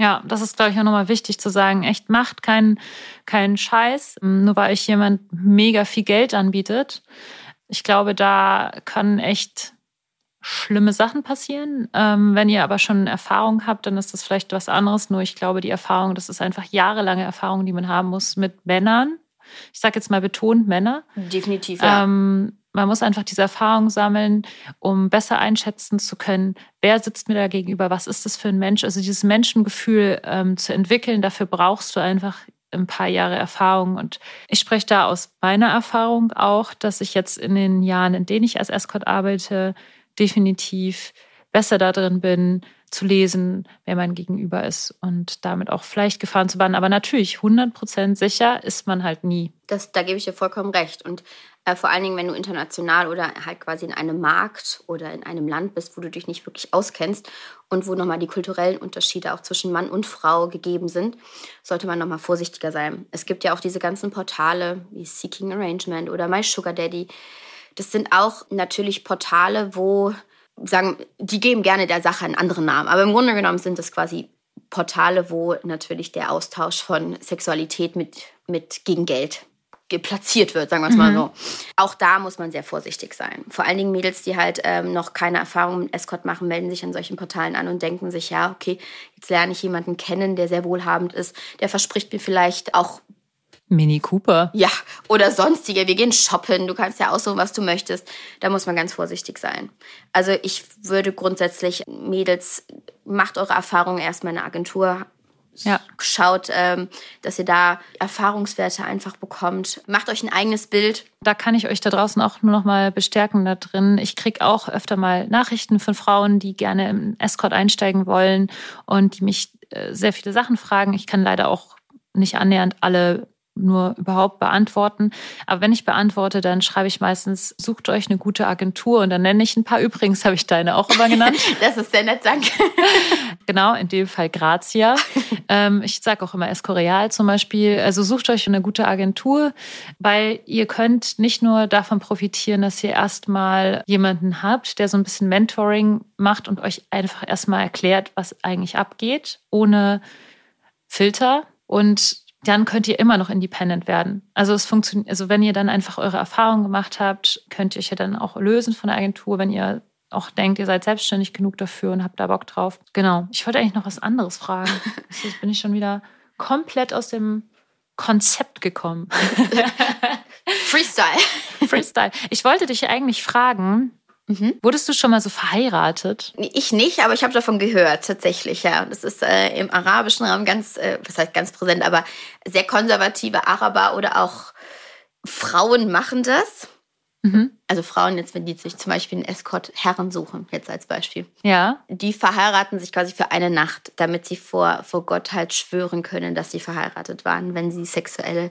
[SPEAKER 1] Ja, das ist, glaube ich, auch nochmal wichtig zu sagen. Echt macht keinen keinen Scheiß, nur weil euch jemand mega viel Geld anbietet. Ich glaube, da kann echt schlimme Sachen passieren. Ähm, wenn ihr aber schon Erfahrung habt, dann ist das vielleicht was anderes. Nur ich glaube, die Erfahrung, das ist einfach jahrelange Erfahrung, die man haben muss mit Männern. Ich sage jetzt mal betont Männer.
[SPEAKER 2] Definitiv, ja.
[SPEAKER 1] Ähm, man muss einfach diese Erfahrung sammeln, um besser einschätzen zu können, wer sitzt mir da gegenüber, was ist das für ein Mensch. Also dieses Menschengefühl ähm, zu entwickeln, dafür brauchst du einfach ein paar Jahre Erfahrung. Und ich spreche da aus meiner Erfahrung auch, dass ich jetzt in den Jahren, in denen ich als Escort arbeite, definitiv besser darin bin, zu lesen, wer mein Gegenüber ist und damit auch vielleicht Gefahren zu bannen. Aber natürlich, 100% sicher ist man halt nie.
[SPEAKER 2] Das, da gebe ich dir vollkommen recht. Und äh, vor allen Dingen, wenn du international oder halt quasi in einem Markt oder in einem Land bist, wo du dich nicht wirklich auskennst und wo nochmal die kulturellen Unterschiede auch zwischen Mann und Frau gegeben sind, sollte man nochmal vorsichtiger sein. Es gibt ja auch diese ganzen Portale wie Seeking Arrangement oder My Sugar Daddy, das sind auch natürlich Portale, wo sagen, die geben gerne der Sache einen anderen Namen. Aber im Grunde genommen sind das quasi Portale, wo natürlich der Austausch von Sexualität mit, mit gegen Geld platziert wird, sagen wir es mal mhm. so. Auch da muss man sehr vorsichtig sein. Vor allen Dingen Mädels, die halt ähm, noch keine Erfahrung mit Escort machen, melden sich an solchen Portalen an und denken sich, ja, okay, jetzt lerne ich jemanden kennen, der sehr wohlhabend ist. Der verspricht mir vielleicht auch
[SPEAKER 1] Mini Cooper.
[SPEAKER 2] Ja, oder sonstige. Wir gehen shoppen. Du kannst ja aussuchen, was du möchtest. Da muss man ganz vorsichtig sein. Also ich würde grundsätzlich, Mädels, macht eure Erfahrungen erstmal in der Agentur. Ja. Schaut, ähm, dass ihr da Erfahrungswerte einfach bekommt. Macht euch ein eigenes Bild.
[SPEAKER 1] Da kann ich euch da draußen auch nur noch mal bestärken da drin. Ich kriege auch öfter mal Nachrichten von Frauen, die gerne im Escort einsteigen wollen und die mich äh, sehr viele Sachen fragen. Ich kann leider auch nicht annähernd alle nur überhaupt beantworten. Aber wenn ich beantworte, dann schreibe ich meistens, sucht euch eine gute Agentur und dann nenne ich ein paar. Übrigens habe ich deine auch immer genannt.
[SPEAKER 2] das ist sehr nett, danke.
[SPEAKER 1] genau, in dem Fall Grazia. Ähm, ich sage auch immer Escorial zum Beispiel. Also sucht euch eine gute Agentur, weil ihr könnt nicht nur davon profitieren, dass ihr erstmal jemanden habt, der so ein bisschen Mentoring macht und euch einfach erstmal erklärt, was eigentlich abgeht, ohne Filter. Und dann könnt ihr immer noch independent werden. Also es funktioniert, also wenn ihr dann einfach eure Erfahrungen gemacht habt, könnt ihr euch ja dann auch lösen von der Agentur, wenn ihr auch denkt, ihr seid selbstständig genug dafür und habt da Bock drauf. Genau. Ich wollte eigentlich noch was anderes fragen. Jetzt bin ich schon wieder komplett aus dem Konzept gekommen.
[SPEAKER 2] Freestyle.
[SPEAKER 1] Freestyle. Ich wollte dich eigentlich fragen, Mhm. Wurdest du schon mal so verheiratet?
[SPEAKER 2] Ich nicht, aber ich habe davon gehört, tatsächlich, ja. Das ist äh, im arabischen Raum ganz, äh, was heißt ganz präsent, aber sehr konservative Araber oder auch Frauen machen das. Mhm. Also Frauen jetzt, wenn die sich zum Beispiel einen Escort-Herren suchen, jetzt als Beispiel.
[SPEAKER 1] Ja.
[SPEAKER 2] Die verheiraten sich quasi für eine Nacht, damit sie vor, vor Gott halt schwören können, dass sie verheiratet waren, wenn sie sexuelle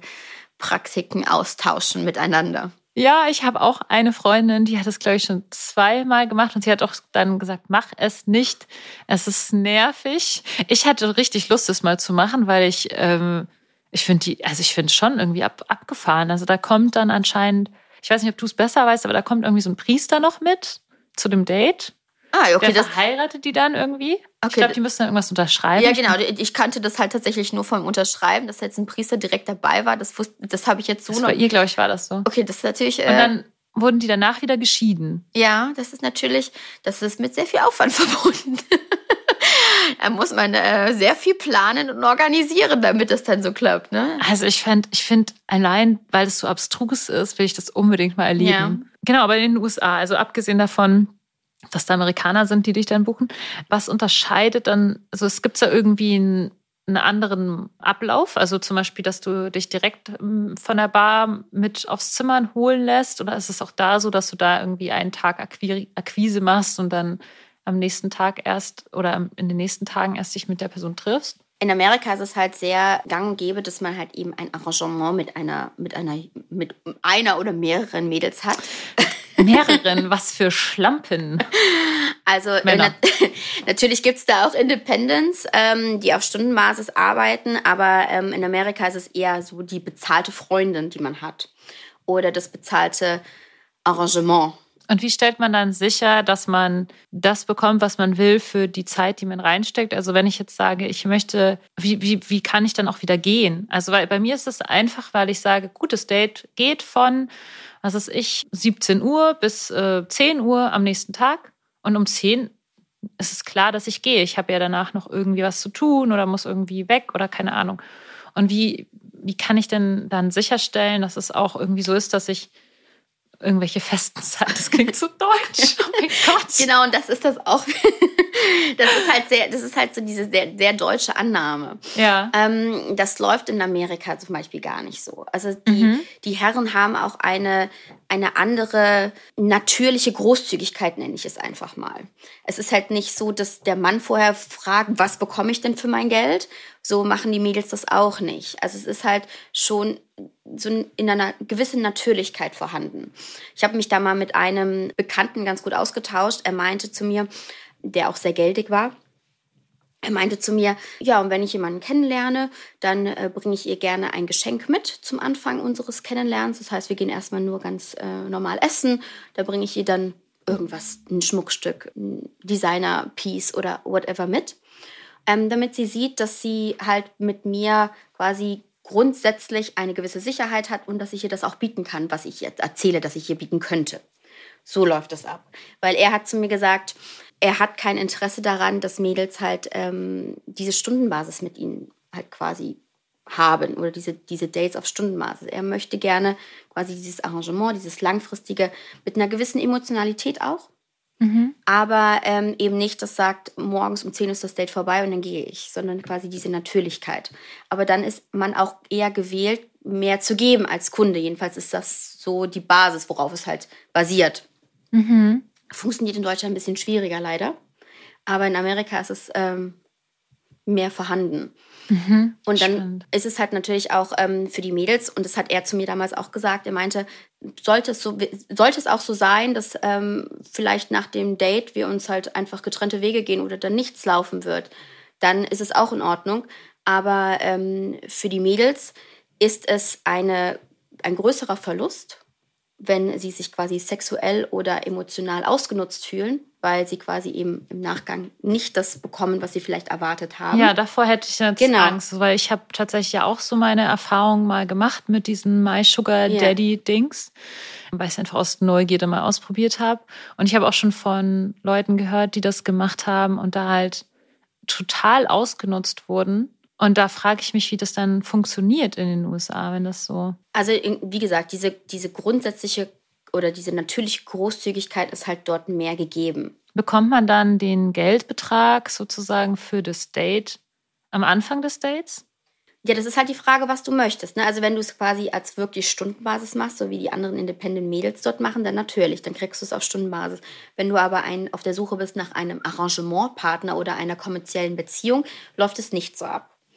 [SPEAKER 2] Praktiken austauschen miteinander.
[SPEAKER 1] Ja, ich habe auch eine Freundin, die hat es, glaube ich, schon zweimal gemacht und sie hat auch dann gesagt, mach es nicht. Es ist nervig. Ich hatte richtig Lust, es mal zu machen, weil ich, ähm, ich finde die, also ich finde schon irgendwie ab, abgefahren. Also da kommt dann anscheinend, ich weiß nicht, ob du es besser weißt, aber da kommt irgendwie so ein Priester noch mit zu dem Date.
[SPEAKER 2] Ah, okay.
[SPEAKER 1] Der heiratet die dann irgendwie? Okay. Ich glaube, die müssen dann irgendwas unterschreiben.
[SPEAKER 2] Ja, genau. Ich kannte das halt tatsächlich nur vom Unterschreiben, dass jetzt ein Priester direkt dabei war. Das, das habe ich jetzt so
[SPEAKER 1] das
[SPEAKER 2] noch.
[SPEAKER 1] Bei ihr, glaube ich, war das so.
[SPEAKER 2] Okay, das ist natürlich.
[SPEAKER 1] Äh, Und dann wurden die danach wieder geschieden.
[SPEAKER 2] Ja, das ist natürlich, das ist mit sehr viel Aufwand verbunden. da muss man äh, sehr viel planen und organisieren, damit das dann so klappt. Ne?
[SPEAKER 1] Also ich finde, ich find allein, weil es so abstrus ist, will ich das unbedingt mal erleben. Ja. Genau, aber in den USA, also abgesehen davon, dass da Amerikaner sind, die dich dann buchen. Was unterscheidet dann, also es gibt ja irgendwie einen, einen, anderen Ablauf, also zum Beispiel, dass du dich direkt ähm, von der Bar mit aufs Zimmer holen lässt oder ist es auch da so, dass du da irgendwie einen Tag Akquise machst und dann am nächsten Tag erst oder in den nächsten Tagen erst dich mit der Person triffst?
[SPEAKER 2] In Amerika ist es halt sehr gang und gäbe, dass man halt eben ein Arrangement mit einer, mit einer, mit einer oder mehreren Mädels hat.
[SPEAKER 1] Mehreren, was für Schlampen.
[SPEAKER 2] Also äh, nat natürlich gibt es da auch Independents, ähm, die auf Stundenbasis arbeiten, aber ähm, in Amerika ist es eher so die bezahlte Freundin, die man hat. Oder das bezahlte Arrangement.
[SPEAKER 1] Und wie stellt man dann sicher, dass man das bekommt, was man will für die Zeit, die man reinsteckt? Also wenn ich jetzt sage, ich möchte, wie, wie, wie kann ich dann auch wieder gehen? Also weil bei mir ist es einfach, weil ich sage, gutes Date geht von was ist ich, 17 Uhr bis äh, 10 Uhr am nächsten Tag. Und um 10 ist es klar, dass ich gehe. Ich habe ja danach noch irgendwie was zu tun oder muss irgendwie weg oder keine Ahnung. Und wie, wie kann ich denn dann sicherstellen, dass es auch irgendwie so ist, dass ich irgendwelche festen Zeiten. Das klingt so deutsch. Oh mein Gott.
[SPEAKER 2] Genau, und das ist das auch. das ist halt sehr, das ist halt so diese sehr, sehr deutsche Annahme.
[SPEAKER 1] Ja.
[SPEAKER 2] Ähm, das läuft in Amerika zum Beispiel gar nicht so. Also die, mhm. die Herren haben auch eine, eine andere natürliche Großzügigkeit, nenne ich es einfach mal. Es ist halt nicht so, dass der Mann vorher fragt, was bekomme ich denn für mein Geld? So machen die Mädels das auch nicht. Also es ist halt schon so in einer gewissen Natürlichkeit vorhanden. Ich habe mich da mal mit einem Bekannten ganz gut ausgetauscht. Er meinte zu mir, der auch sehr geldig war, er meinte zu mir, ja, und wenn ich jemanden kennenlerne, dann äh, bringe ich ihr gerne ein Geschenk mit zum Anfang unseres Kennenlernens. Das heißt, wir gehen erstmal nur ganz äh, normal essen. Da bringe ich ihr dann irgendwas, ein Schmuckstück, ein Designer-Piece oder whatever mit. Ähm, damit sie sieht, dass sie halt mit mir quasi grundsätzlich eine gewisse Sicherheit hat und dass ich ihr das auch bieten kann, was ich jetzt erzähle, dass ich ihr bieten könnte. So läuft es ab. Weil er hat zu mir gesagt, er hat kein Interesse daran, dass Mädels halt ähm, diese Stundenbasis mit ihnen halt quasi haben oder diese, diese Dates auf Stundenbasis. Er möchte gerne quasi dieses Arrangement, dieses langfristige mit einer gewissen Emotionalität auch. Mhm. Aber ähm, eben nicht, das sagt, morgens um 10 ist das Date vorbei und dann gehe ich, sondern quasi diese Natürlichkeit. Aber dann ist man auch eher gewählt, mehr zu geben als Kunde. Jedenfalls ist das so die Basis, worauf es halt basiert. Mhm. Funktioniert in Deutschland ein bisschen schwieriger leider. Aber in Amerika ist es ähm, mehr vorhanden. Mhm, und dann spannend. ist es halt natürlich auch ähm, für die Mädels, und das hat er zu mir damals auch gesagt, er meinte, sollte es, so, sollte es auch so sein, dass ähm, vielleicht nach dem Date wir uns halt einfach getrennte Wege gehen oder dann nichts laufen wird, dann ist es auch in Ordnung. Aber ähm, für die Mädels ist es eine, ein größerer Verlust, wenn sie sich quasi sexuell oder emotional ausgenutzt fühlen, weil sie quasi eben im Nachgang nicht das bekommen, was sie vielleicht erwartet haben.
[SPEAKER 1] Ja, davor hätte ich jetzt genau. Angst, weil ich habe tatsächlich ja auch so meine Erfahrungen mal gemacht mit diesen My Sugar Daddy Dings, weil ich es einfach aus Neugierde mal ausprobiert habe. Und ich habe auch schon von Leuten gehört, die das gemacht haben und da halt total ausgenutzt wurden und da frage ich mich, wie das dann funktioniert in den USA, wenn das so.
[SPEAKER 2] Also, wie gesagt, diese, diese grundsätzliche oder diese natürliche Großzügigkeit ist halt dort mehr gegeben.
[SPEAKER 1] Bekommt man dann den Geldbetrag sozusagen für das Date am Anfang des Dates?
[SPEAKER 2] Ja, das ist halt die Frage, was du möchtest. Ne? Also wenn du es quasi als wirklich Stundenbasis machst, so wie die anderen Independent Mädels dort machen, dann natürlich, dann kriegst du es auf Stundenbasis. Wenn du aber ein, auf der Suche bist nach einem Arrangementpartner oder einer kommerziellen Beziehung, läuft es nicht so ab.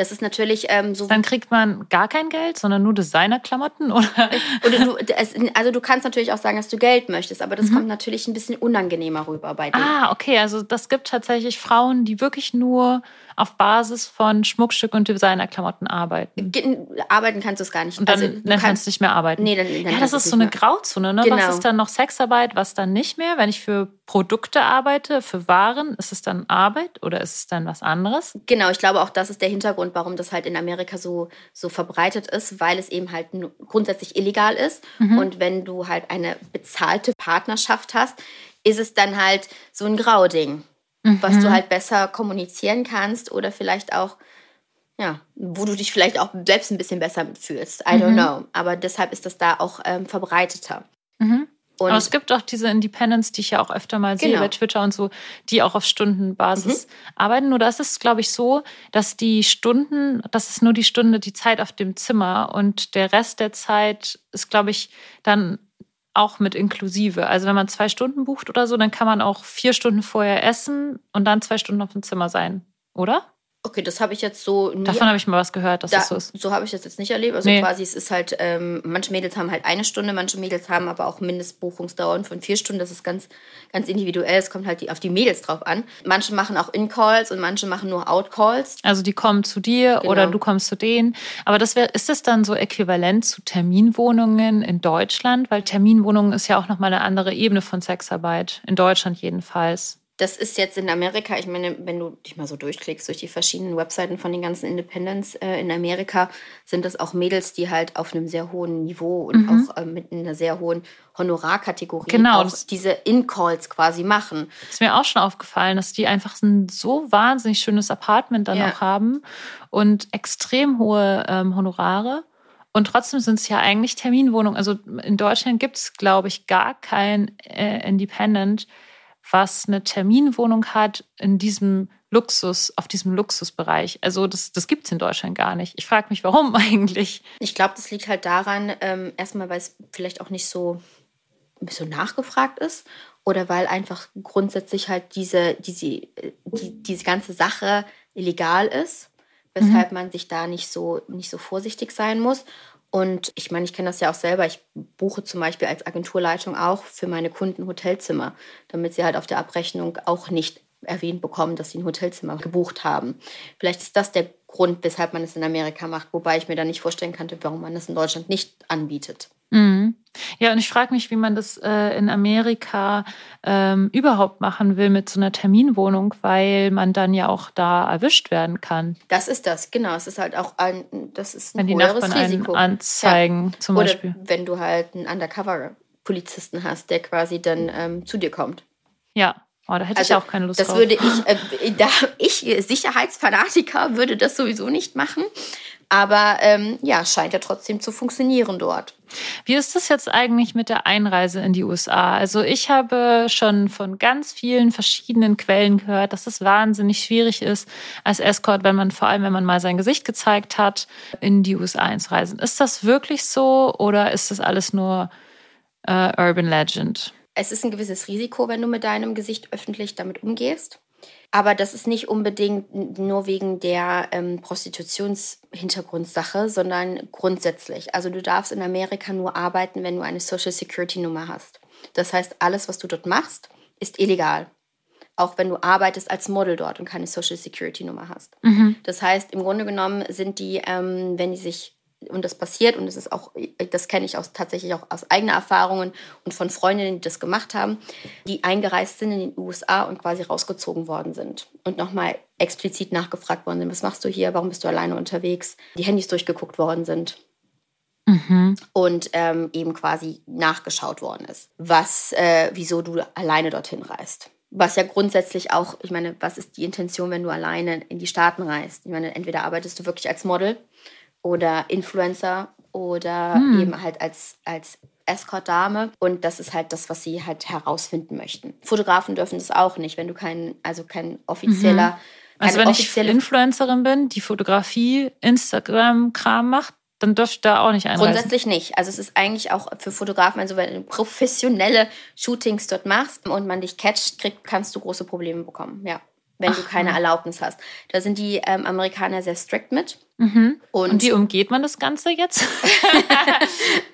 [SPEAKER 2] Das ist natürlich ähm, so.
[SPEAKER 1] Dann kriegt man gar kein Geld, sondern nur Designerklamotten oder?
[SPEAKER 2] oder du, also du kannst natürlich auch sagen, dass du Geld möchtest, aber das mhm. kommt natürlich ein bisschen unangenehmer rüber bei dir.
[SPEAKER 1] Ah, okay. Also das gibt tatsächlich Frauen, die wirklich nur auf Basis von Schmuckstück und Designerklamotten arbeiten.
[SPEAKER 2] Arbeiten kannst du es gar nicht.
[SPEAKER 1] Und dann also, nennt man es nicht mehr arbeiten.
[SPEAKER 2] Nee, dann, dann
[SPEAKER 1] ja, das ist so eine
[SPEAKER 2] mehr.
[SPEAKER 1] Grauzone. Ne? Genau. Was ist dann noch Sexarbeit, was dann nicht mehr? Wenn ich für Produkte arbeite, für Waren, ist es dann Arbeit oder ist es dann was anderes?
[SPEAKER 2] Genau, ich glaube auch, das ist der Hintergrund, warum das halt in Amerika so, so verbreitet ist, weil es eben halt grundsätzlich illegal ist. Mhm. Und wenn du halt eine bezahlte Partnerschaft hast, ist es dann halt so ein Grauding mhm. was du mhm. halt besser kommunizieren kannst oder vielleicht auch, ja, wo du dich vielleicht auch selbst ein bisschen besser mitfühlst. I don't mhm. know. Aber deshalb ist das da auch ähm, verbreiteter.
[SPEAKER 1] Mhm. Aber es gibt auch diese Independents, die ich ja auch öfter mal sehe genau. bei Twitter und so, die auch auf Stundenbasis mhm. arbeiten. Nur das ist, glaube ich, so, dass die Stunden, das ist nur die Stunde, die Zeit auf dem Zimmer und der Rest der Zeit ist, glaube ich, dann auch mit inklusive. Also wenn man zwei Stunden bucht oder so, dann kann man auch vier Stunden vorher essen und dann zwei Stunden auf dem Zimmer sein, oder?
[SPEAKER 2] Okay, das habe ich jetzt so
[SPEAKER 1] nie. Davon habe ich mal was gehört, dass
[SPEAKER 2] da,
[SPEAKER 1] das so ist.
[SPEAKER 2] So habe ich das jetzt nicht erlebt. Also nee. quasi, es ist halt, ähm, manche Mädels haben halt eine Stunde, manche Mädels haben aber auch Mindestbuchungsdauern von vier Stunden. Das ist ganz, ganz individuell. Es kommt halt die, auf die Mädels drauf an. Manche machen auch In-Calls und manche machen nur Out-Calls.
[SPEAKER 1] Also die kommen zu dir genau. oder du kommst zu denen. Aber das wär, ist das dann so äquivalent zu Terminwohnungen in Deutschland? Weil Terminwohnungen ist ja auch nochmal eine andere Ebene von Sexarbeit. In Deutschland jedenfalls.
[SPEAKER 2] Das ist jetzt in Amerika, ich meine, wenn du dich mal so durchklickst durch die verschiedenen Webseiten von den ganzen Independents äh, in Amerika, sind das auch Mädels, die halt auf einem sehr hohen Niveau und mhm. auch äh, mit einer sehr hohen Honorarkategorie
[SPEAKER 1] genau,
[SPEAKER 2] auch diese In-Calls quasi machen.
[SPEAKER 1] Ist mir auch schon aufgefallen, dass die einfach ein so wahnsinnig schönes Apartment dann ja. auch haben und extrem hohe ähm, Honorare. Und trotzdem sind es ja eigentlich Terminwohnungen. Also in Deutschland gibt es, glaube ich, gar kein äh, Independent, was eine Terminwohnung hat in diesem Luxus, auf diesem Luxusbereich. Also das, das gibt es in Deutschland gar nicht. Ich frage mich, warum eigentlich?
[SPEAKER 2] Ich glaube, das liegt halt daran, ähm, erstmal, weil es vielleicht auch nicht so, so nachgefragt ist oder weil einfach grundsätzlich halt diese, diese, die, diese ganze Sache illegal ist, weshalb mhm. man sich da nicht so, nicht so vorsichtig sein muss. Und ich meine, ich kenne das ja auch selber. Ich buche zum Beispiel als Agenturleitung auch für meine Kunden Hotelzimmer, damit sie halt auf der Abrechnung auch nicht erwähnt bekommen, dass sie ein Hotelzimmer gebucht haben. Vielleicht ist das der Grund, weshalb man es in Amerika macht, wobei ich mir da nicht vorstellen könnte, warum man das in Deutschland nicht anbietet.
[SPEAKER 1] Mhm. Ja, und ich frage mich, wie man das äh, in Amerika ähm, überhaupt machen will mit so einer Terminwohnung, weil man dann ja auch da erwischt werden kann.
[SPEAKER 2] Das ist das, genau. Es ist halt auch ein, das ist ein
[SPEAKER 1] wenn die Nachbarn Risiko. anzeigen, ja. zum
[SPEAKER 2] Oder
[SPEAKER 1] Beispiel.
[SPEAKER 2] wenn du halt einen Undercover-Polizisten hast, der quasi dann ähm, zu dir kommt.
[SPEAKER 1] Ja, Oh, da hätte also, ich auch keine Lust
[SPEAKER 2] das
[SPEAKER 1] drauf.
[SPEAKER 2] würde ich, äh, da ich Sicherheitsfanatiker würde das sowieso nicht machen. Aber ähm, ja, scheint ja trotzdem zu funktionieren dort.
[SPEAKER 1] Wie ist das jetzt eigentlich mit der Einreise in die USA? Also ich habe schon von ganz vielen verschiedenen Quellen gehört, dass es wahnsinnig schwierig ist, als Escort, wenn man vor allem, wenn man mal sein Gesicht gezeigt hat, in die USA einzureisen. Ist das wirklich so oder ist das alles nur äh, Urban Legend?
[SPEAKER 2] Es ist ein gewisses Risiko, wenn du mit deinem Gesicht öffentlich damit umgehst. Aber das ist nicht unbedingt nur wegen der ähm, Prostitutionshintergrundsache, sondern grundsätzlich. Also du darfst in Amerika nur arbeiten, wenn du eine Social Security Nummer hast. Das heißt, alles, was du dort machst, ist illegal. Auch wenn du arbeitest als Model dort und keine Social Security Nummer hast. Mhm. Das heißt, im Grunde genommen sind die, ähm, wenn die sich und das passiert und das ist auch, das kenne ich aus, tatsächlich auch aus eigener Erfahrungen und von Freundinnen, die das gemacht haben, die eingereist sind in den USA und quasi rausgezogen worden sind und nochmal explizit nachgefragt worden sind, was machst du hier, warum bist du alleine unterwegs, die Handys durchgeguckt worden sind. Mhm. Und ähm, eben quasi nachgeschaut worden ist, was, äh, wieso du alleine dorthin reist. Was ja grundsätzlich auch, ich meine, was ist die Intention, wenn du alleine in die Staaten reist? Ich meine, entweder arbeitest du wirklich als Model oder Influencer oder hm. eben halt als, als Escort-Dame. Und das ist halt das, was sie halt herausfinden möchten. Fotografen dürfen das auch nicht, wenn du kein, also kein offizieller mhm.
[SPEAKER 1] Also wenn ich Influencerin bin, die Fotografie, Instagram-Kram macht, dann dürfte da auch nicht einreisen.
[SPEAKER 2] Grundsätzlich nicht. Also es ist eigentlich auch für Fotografen, also wenn du professionelle Shootings dort machst und man dich catcht, krieg, kannst du große Probleme bekommen. Ja wenn Ach, du keine Erlaubnis hast. Da sind die ähm, Amerikaner sehr strikt mit.
[SPEAKER 1] Mhm. Und, und, wie umgeht man das Ganze jetzt?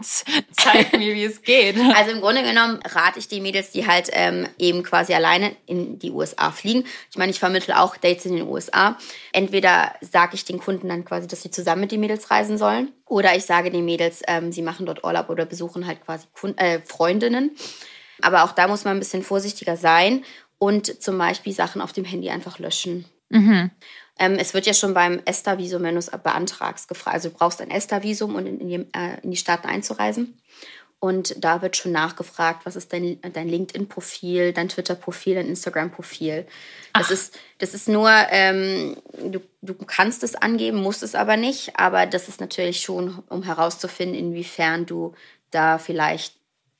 [SPEAKER 1] Zeig mir, wie es geht.
[SPEAKER 2] Also im Grunde genommen rate ich die Mädels, die halt ähm, eben quasi alleine in die USA fliegen. Ich meine, ich vermittle auch Dates in den USA. Entweder sage ich den Kunden dann quasi, dass sie zusammen mit den Mädels reisen sollen. Oder ich sage den Mädels, ähm, sie machen dort Urlaub oder besuchen halt quasi Kunden, äh, Freundinnen. Aber auch da muss man ein bisschen vorsichtiger sein und zum Beispiel Sachen auf dem Handy einfach löschen. Mhm. Ähm, es wird ja schon beim ESTA-Visum, wenn du es beantragst, gefragt. Also du brauchst ein ESTA-Visum, um in, die, äh, in die Staaten einzureisen. Und da wird schon nachgefragt, was ist dein, dein LinkedIn-Profil, dein Twitter-Profil, dein Instagram-Profil. Das ist, das ist nur, ähm, du, du kannst es angeben, musst es aber nicht. Aber das ist natürlich schon, um herauszufinden, inwiefern du da vielleicht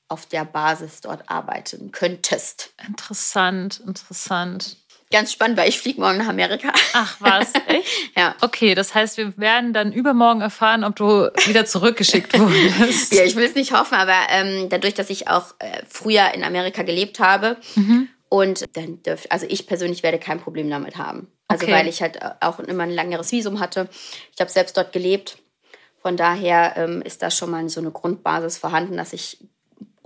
[SPEAKER 2] auf der Basis dort arbeiten könntest.
[SPEAKER 1] Interessant, interessant.
[SPEAKER 2] Ganz spannend, weil ich fliege morgen nach Amerika.
[SPEAKER 1] Ach was, echt? ja. Okay, das heißt, wir werden dann übermorgen erfahren, ob du wieder zurückgeschickt wurdest.
[SPEAKER 2] ja, ich will es nicht hoffen, aber ähm, dadurch, dass ich auch äh, früher in Amerika gelebt habe mhm. und dann dürfte, also ich persönlich werde kein Problem damit haben. Also okay. weil ich halt auch immer ein längeres Visum hatte. Ich habe selbst dort gelebt. Von daher ähm, ist da schon mal so eine Grundbasis vorhanden, dass ich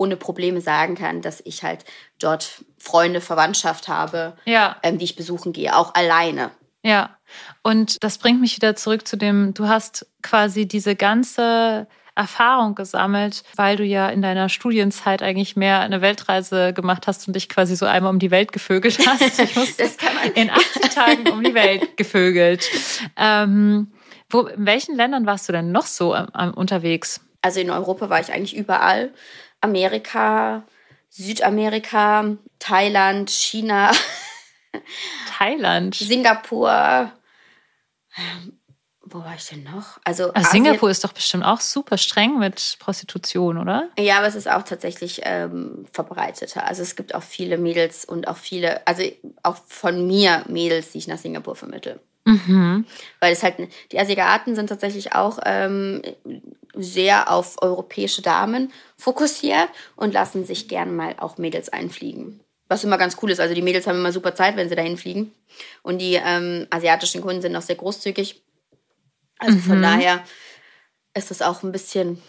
[SPEAKER 2] ohne Probleme sagen kann, dass ich halt dort Freunde, Verwandtschaft habe, ja. ähm, die ich besuchen gehe, auch alleine.
[SPEAKER 1] Ja, und das bringt mich wieder zurück zu dem, du hast quasi diese ganze Erfahrung gesammelt, weil du ja in deiner Studienzeit eigentlich mehr eine Weltreise gemacht hast und dich quasi so einmal um die Welt gevögelt hast. Das kann man. in 80 Tagen um die Welt gevögelt. Ähm, wo, in welchen Ländern warst du denn noch so ähm, unterwegs?
[SPEAKER 2] Also in Europa war ich eigentlich überall. Amerika, Südamerika, Thailand, China.
[SPEAKER 1] Thailand.
[SPEAKER 2] Singapur. Wo war ich denn noch?
[SPEAKER 1] Also, also Singapur ist doch bestimmt auch super streng mit Prostitution, oder?
[SPEAKER 2] Ja, aber es ist auch tatsächlich ähm, verbreiteter. Also es gibt auch viele Mädels und auch viele, also auch von mir Mädels, die ich nach Singapur vermittle. Mhm. Weil es halt, die Asiaten sind tatsächlich auch ähm, sehr auf europäische Damen fokussiert und lassen sich gern mal auch Mädels einfliegen. Was immer ganz cool ist. Also die Mädels haben immer super Zeit, wenn sie dahin fliegen. Und die ähm, asiatischen Kunden sind auch sehr großzügig. Also mhm. von daher ist es auch ein bisschen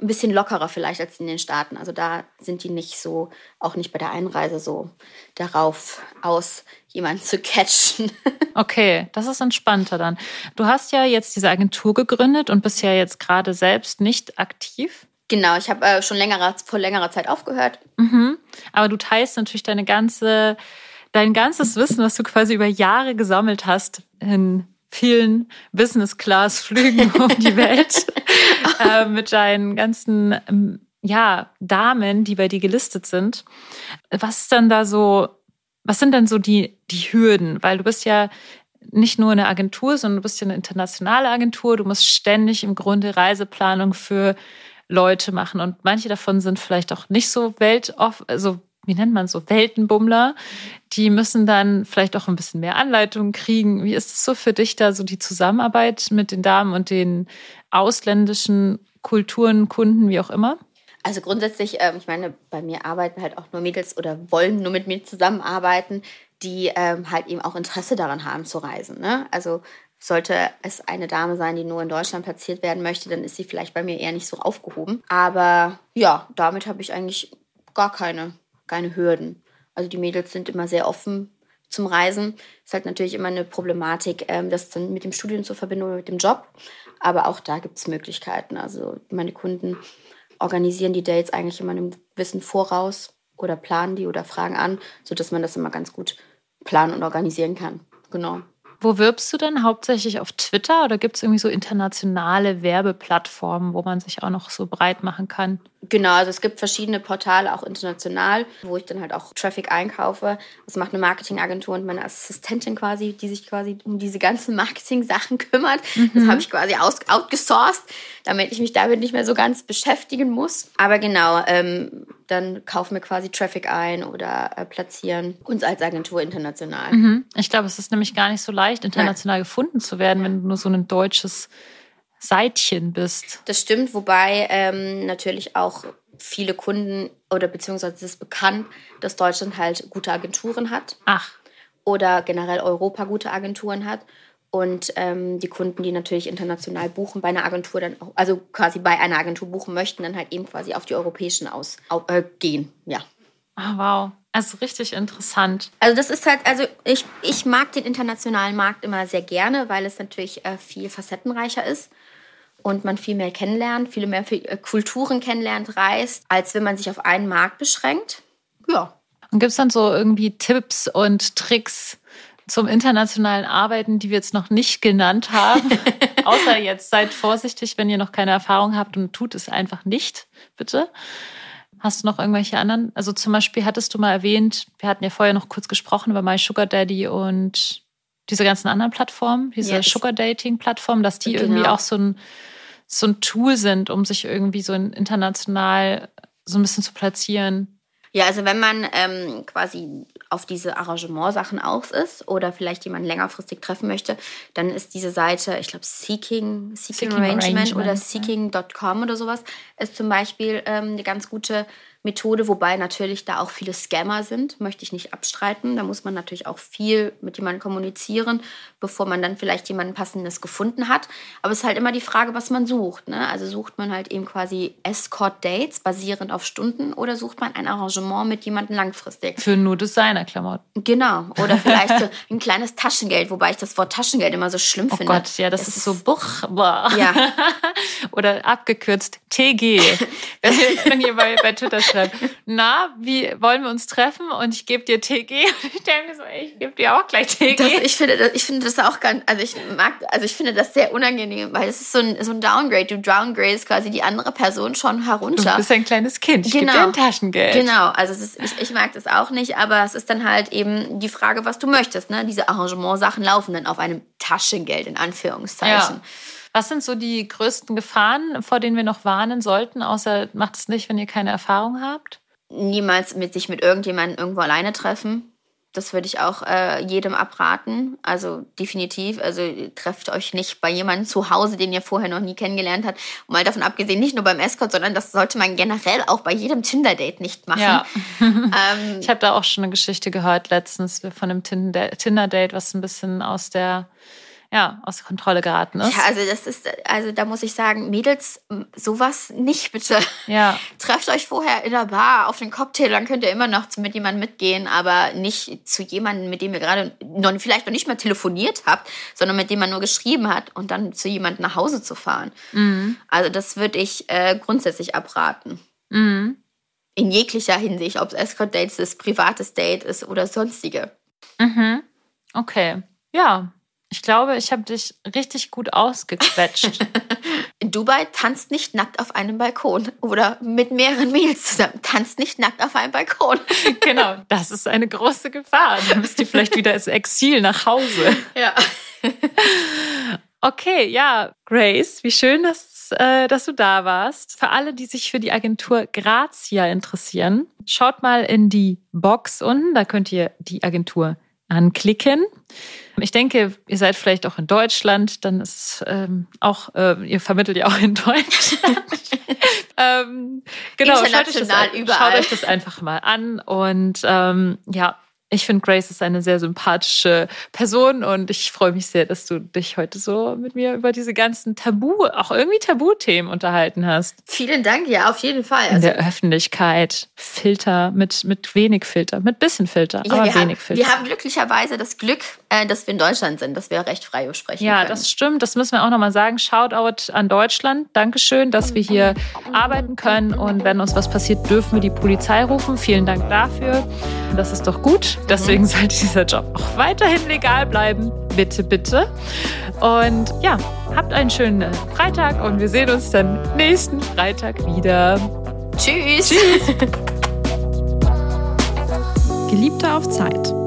[SPEAKER 2] ein bisschen lockerer vielleicht als in den Staaten. Also da sind die nicht so, auch nicht bei der Einreise so darauf aus, jemanden zu catchen.
[SPEAKER 1] Okay, das ist entspannter dann. Du hast ja jetzt diese Agentur gegründet und bist ja jetzt gerade selbst nicht aktiv.
[SPEAKER 2] Genau, ich habe äh, schon längere, vor längerer Zeit aufgehört.
[SPEAKER 1] Mhm. Aber du teilst natürlich deine ganze, dein ganzes Wissen, was du quasi über Jahre gesammelt hast, in vielen Business-Class-Flügen um die Welt äh, mit deinen ganzen ähm, ja, Damen, die bei dir gelistet sind. Was ist dann da so, was sind denn so die, die Hürden? Weil du bist ja nicht nur eine Agentur, sondern du bist ja eine internationale Agentur. Du musst ständig im Grunde Reiseplanung für Leute machen. Und manche davon sind vielleicht auch nicht so weltoff, also wie nennt man so, Weltenbummler, die müssen dann vielleicht auch ein bisschen mehr Anleitung kriegen. Wie ist es so für dich da so die Zusammenarbeit mit den Damen und den ausländischen Kulturen, Kunden, wie auch immer?
[SPEAKER 2] Also grundsätzlich, ähm, ich meine, bei mir arbeiten halt auch nur Mädels oder wollen nur mit mir zusammenarbeiten, die ähm, halt eben auch Interesse daran haben zu reisen. Ne? Also sollte es eine Dame sein, die nur in Deutschland platziert werden möchte, dann ist sie vielleicht bei mir eher nicht so aufgehoben. Aber ja, damit habe ich eigentlich gar keine keine Hürden. Also die Mädels sind immer sehr offen zum Reisen. Ist halt natürlich immer eine Problematik, ähm, das dann mit dem Studium zu verbinden oder mit dem Job. Aber auch da gibt es Möglichkeiten. Also meine Kunden organisieren die Dates eigentlich immer einem Wissen voraus oder planen die oder fragen an, sodass man das immer ganz gut planen und organisieren kann. Genau.
[SPEAKER 1] Wo wirbst du denn hauptsächlich auf Twitter oder gibt es irgendwie so internationale Werbeplattformen, wo man sich auch noch so breit machen kann?
[SPEAKER 2] Genau, also es gibt verschiedene Portale, auch international, wo ich dann halt auch Traffic einkaufe. Das macht eine Marketingagentur und meine Assistentin quasi, die sich quasi um diese ganzen Marketing-Sachen kümmert. Mhm. Das habe ich quasi aus, outgesourced, damit ich mich damit nicht mehr so ganz beschäftigen muss. Aber genau, ähm, dann kaufen wir quasi Traffic ein oder äh, platzieren uns als Agentur international.
[SPEAKER 1] Mhm. Ich glaube, es ist nämlich gar nicht so leicht, international Nein. gefunden zu werden, wenn du nur so ein deutsches Seitchen bist.
[SPEAKER 2] Das stimmt, wobei ähm, natürlich auch viele Kunden oder beziehungsweise es ist bekannt, dass Deutschland halt gute Agenturen hat.
[SPEAKER 1] Ach.
[SPEAKER 2] Oder generell Europa gute Agenturen hat. Und ähm, die Kunden, die natürlich international buchen, bei einer Agentur dann auch, also quasi bei einer Agentur buchen möchten, dann halt eben quasi auf die europäischen aus äh, gehen. Ja.
[SPEAKER 1] Oh, wow. Also richtig interessant.
[SPEAKER 2] Also das ist halt, also ich, ich mag den internationalen Markt immer sehr gerne, weil es natürlich äh, viel facettenreicher ist und man viel mehr kennenlernt, viele mehr äh, Kulturen kennenlernt, reist, als wenn man sich auf einen Markt beschränkt. Ja.
[SPEAKER 1] Und gibt es dann so irgendwie Tipps und Tricks zum internationalen Arbeiten, die wir jetzt noch nicht genannt haben? Außer jetzt seid vorsichtig, wenn ihr noch keine Erfahrung habt und tut es einfach nicht, bitte. Hast du noch irgendwelche anderen? Also zum Beispiel hattest du mal erwähnt, wir hatten ja vorher noch kurz gesprochen über My Sugar Daddy und diese ganzen anderen Plattformen, diese yes. Sugar Dating Plattformen, dass die genau. irgendwie auch so ein so ein Tool sind, um sich irgendwie so international so ein bisschen zu platzieren.
[SPEAKER 2] Ja, also wenn man ähm, quasi auf diese Arrangementsachen aus ist oder vielleicht jemanden längerfristig treffen möchte, dann ist diese Seite, ich glaube Seeking, Seeking, Seeking Arrangement, Arrangement, oder Seeking.com oder sowas, ist zum Beispiel ähm, eine ganz gute Methode, wobei natürlich da auch viele Scammer sind, möchte ich nicht abstreiten. Da muss man natürlich auch viel mit jemandem kommunizieren, bevor man dann vielleicht jemanden passendes gefunden hat. Aber es ist halt immer die Frage, was man sucht. Ne? Also sucht man halt eben quasi Escort-Dates basierend auf Stunden oder sucht man ein Arrangement mit jemandem langfristig?
[SPEAKER 1] Für nur Designerklamotten.
[SPEAKER 2] Genau. Oder vielleicht so ein kleines Taschengeld, wobei ich das Wort Taschengeld immer so schlimm
[SPEAKER 1] oh
[SPEAKER 2] finde.
[SPEAKER 1] Oh Gott, ja, das, ist, ist so buch. Ja. oder abgekürzt TG. wenn ihr bei, bei Twitter schreibt, na, wie wollen wir uns treffen? Und ich gebe dir TG. Und ich denke mir so, ey, ich gebe dir auch gleich TG.
[SPEAKER 2] Das, ich, finde, das, ich finde das auch ganz, also ich mag, also ich finde das sehr unangenehm, weil es ist so ein, so ein Downgrade. Du downgradest quasi die andere Person schon herunter.
[SPEAKER 1] Du bist ein kleines Kind. Ich genau. gebe dir ein Taschengeld.
[SPEAKER 2] Genau, also ist, ich, ich mag das auch nicht, aber es ist dann halt eben die Frage, was du möchtest. Ne? Diese Arrangementsachen laufen dann auf einem Taschengeld, in Anführungszeichen. Ja.
[SPEAKER 1] Was sind so die größten Gefahren, vor denen wir noch warnen sollten, außer macht es nicht, wenn ihr keine Erfahrung habt?
[SPEAKER 2] Niemals mit sich mit irgendjemandem irgendwo alleine treffen. Das würde ich auch äh, jedem abraten. Also definitiv. Also trefft euch nicht bei jemandem zu Hause, den ihr vorher noch nie kennengelernt habt. Und mal davon abgesehen, nicht nur beim Escort, sondern das sollte man generell auch bei jedem Tinder-Date nicht machen. Ja.
[SPEAKER 1] ähm, ich habe da auch schon eine Geschichte gehört letztens von einem Tinder-Date, was ein bisschen aus der ja, aus Kontrolle geraten ist.
[SPEAKER 2] Ja, also das ist, also da muss ich sagen, Mädels, sowas nicht bitte.
[SPEAKER 1] Ja.
[SPEAKER 2] Trefft euch vorher in der Bar auf den Cocktail, dann könnt ihr immer noch mit jemandem mitgehen, aber nicht zu jemandem, mit dem ihr gerade noch, vielleicht noch nicht mal telefoniert habt, sondern mit dem man nur geschrieben hat und dann zu jemandem nach Hause zu fahren. Mhm. Also das würde ich äh, grundsätzlich abraten. Mhm. In jeglicher Hinsicht, ob es Escort-Dates ist, privates Date ist oder sonstige.
[SPEAKER 1] Mhm. Okay. Ja, ich glaube, ich habe dich richtig gut ausgequetscht.
[SPEAKER 2] In Dubai tanzt nicht nackt auf einem Balkon oder mit mehreren Mädels zusammen. Tanzt nicht nackt auf einem Balkon.
[SPEAKER 1] genau, das ist eine große Gefahr. Dann müsst ihr vielleicht wieder ins Exil nach Hause.
[SPEAKER 2] Ja.
[SPEAKER 1] okay, ja, Grace, wie schön, dass, äh, dass du da warst. Für alle, die sich für die Agentur Grazia interessieren, schaut mal in die Box unten. Da könnt ihr die Agentur anklicken. Ich denke, ihr seid vielleicht auch in Deutschland, dann ist ähm, auch, äh, ihr vermittelt ja auch in Deutschland. ähm, genau, schaut euch, das, schaut euch, das, einfach mal an und ähm, ja, ich finde, Grace ist eine sehr sympathische Person und ich freue mich sehr, dass du dich heute so mit mir über diese ganzen Tabu, auch irgendwie Tabuthemen unterhalten hast.
[SPEAKER 2] Vielen Dank, ja, auf jeden Fall.
[SPEAKER 1] Also In der Öffentlichkeit, Filter, mit, mit wenig Filter, mit bisschen Filter, ja, aber wenig
[SPEAKER 2] haben,
[SPEAKER 1] Filter.
[SPEAKER 2] Wir haben glücklicherweise das Glück, äh, dass wir in Deutschland sind, dass wir recht frei sprechen
[SPEAKER 1] Ja,
[SPEAKER 2] können.
[SPEAKER 1] das stimmt, das müssen wir auch nochmal sagen. Shoutout an Deutschland. Dankeschön, dass wir hier arbeiten können und wenn uns was passiert, dürfen wir die Polizei rufen. Vielen Dank dafür. Das ist doch gut. Deswegen sollte dieser Job auch weiterhin legal bleiben. Bitte, bitte. Und ja, habt einen schönen Freitag und wir sehen uns dann nächsten Freitag wieder.
[SPEAKER 3] Tschüss.
[SPEAKER 2] Tschüss.
[SPEAKER 1] Geliebte auf Zeit.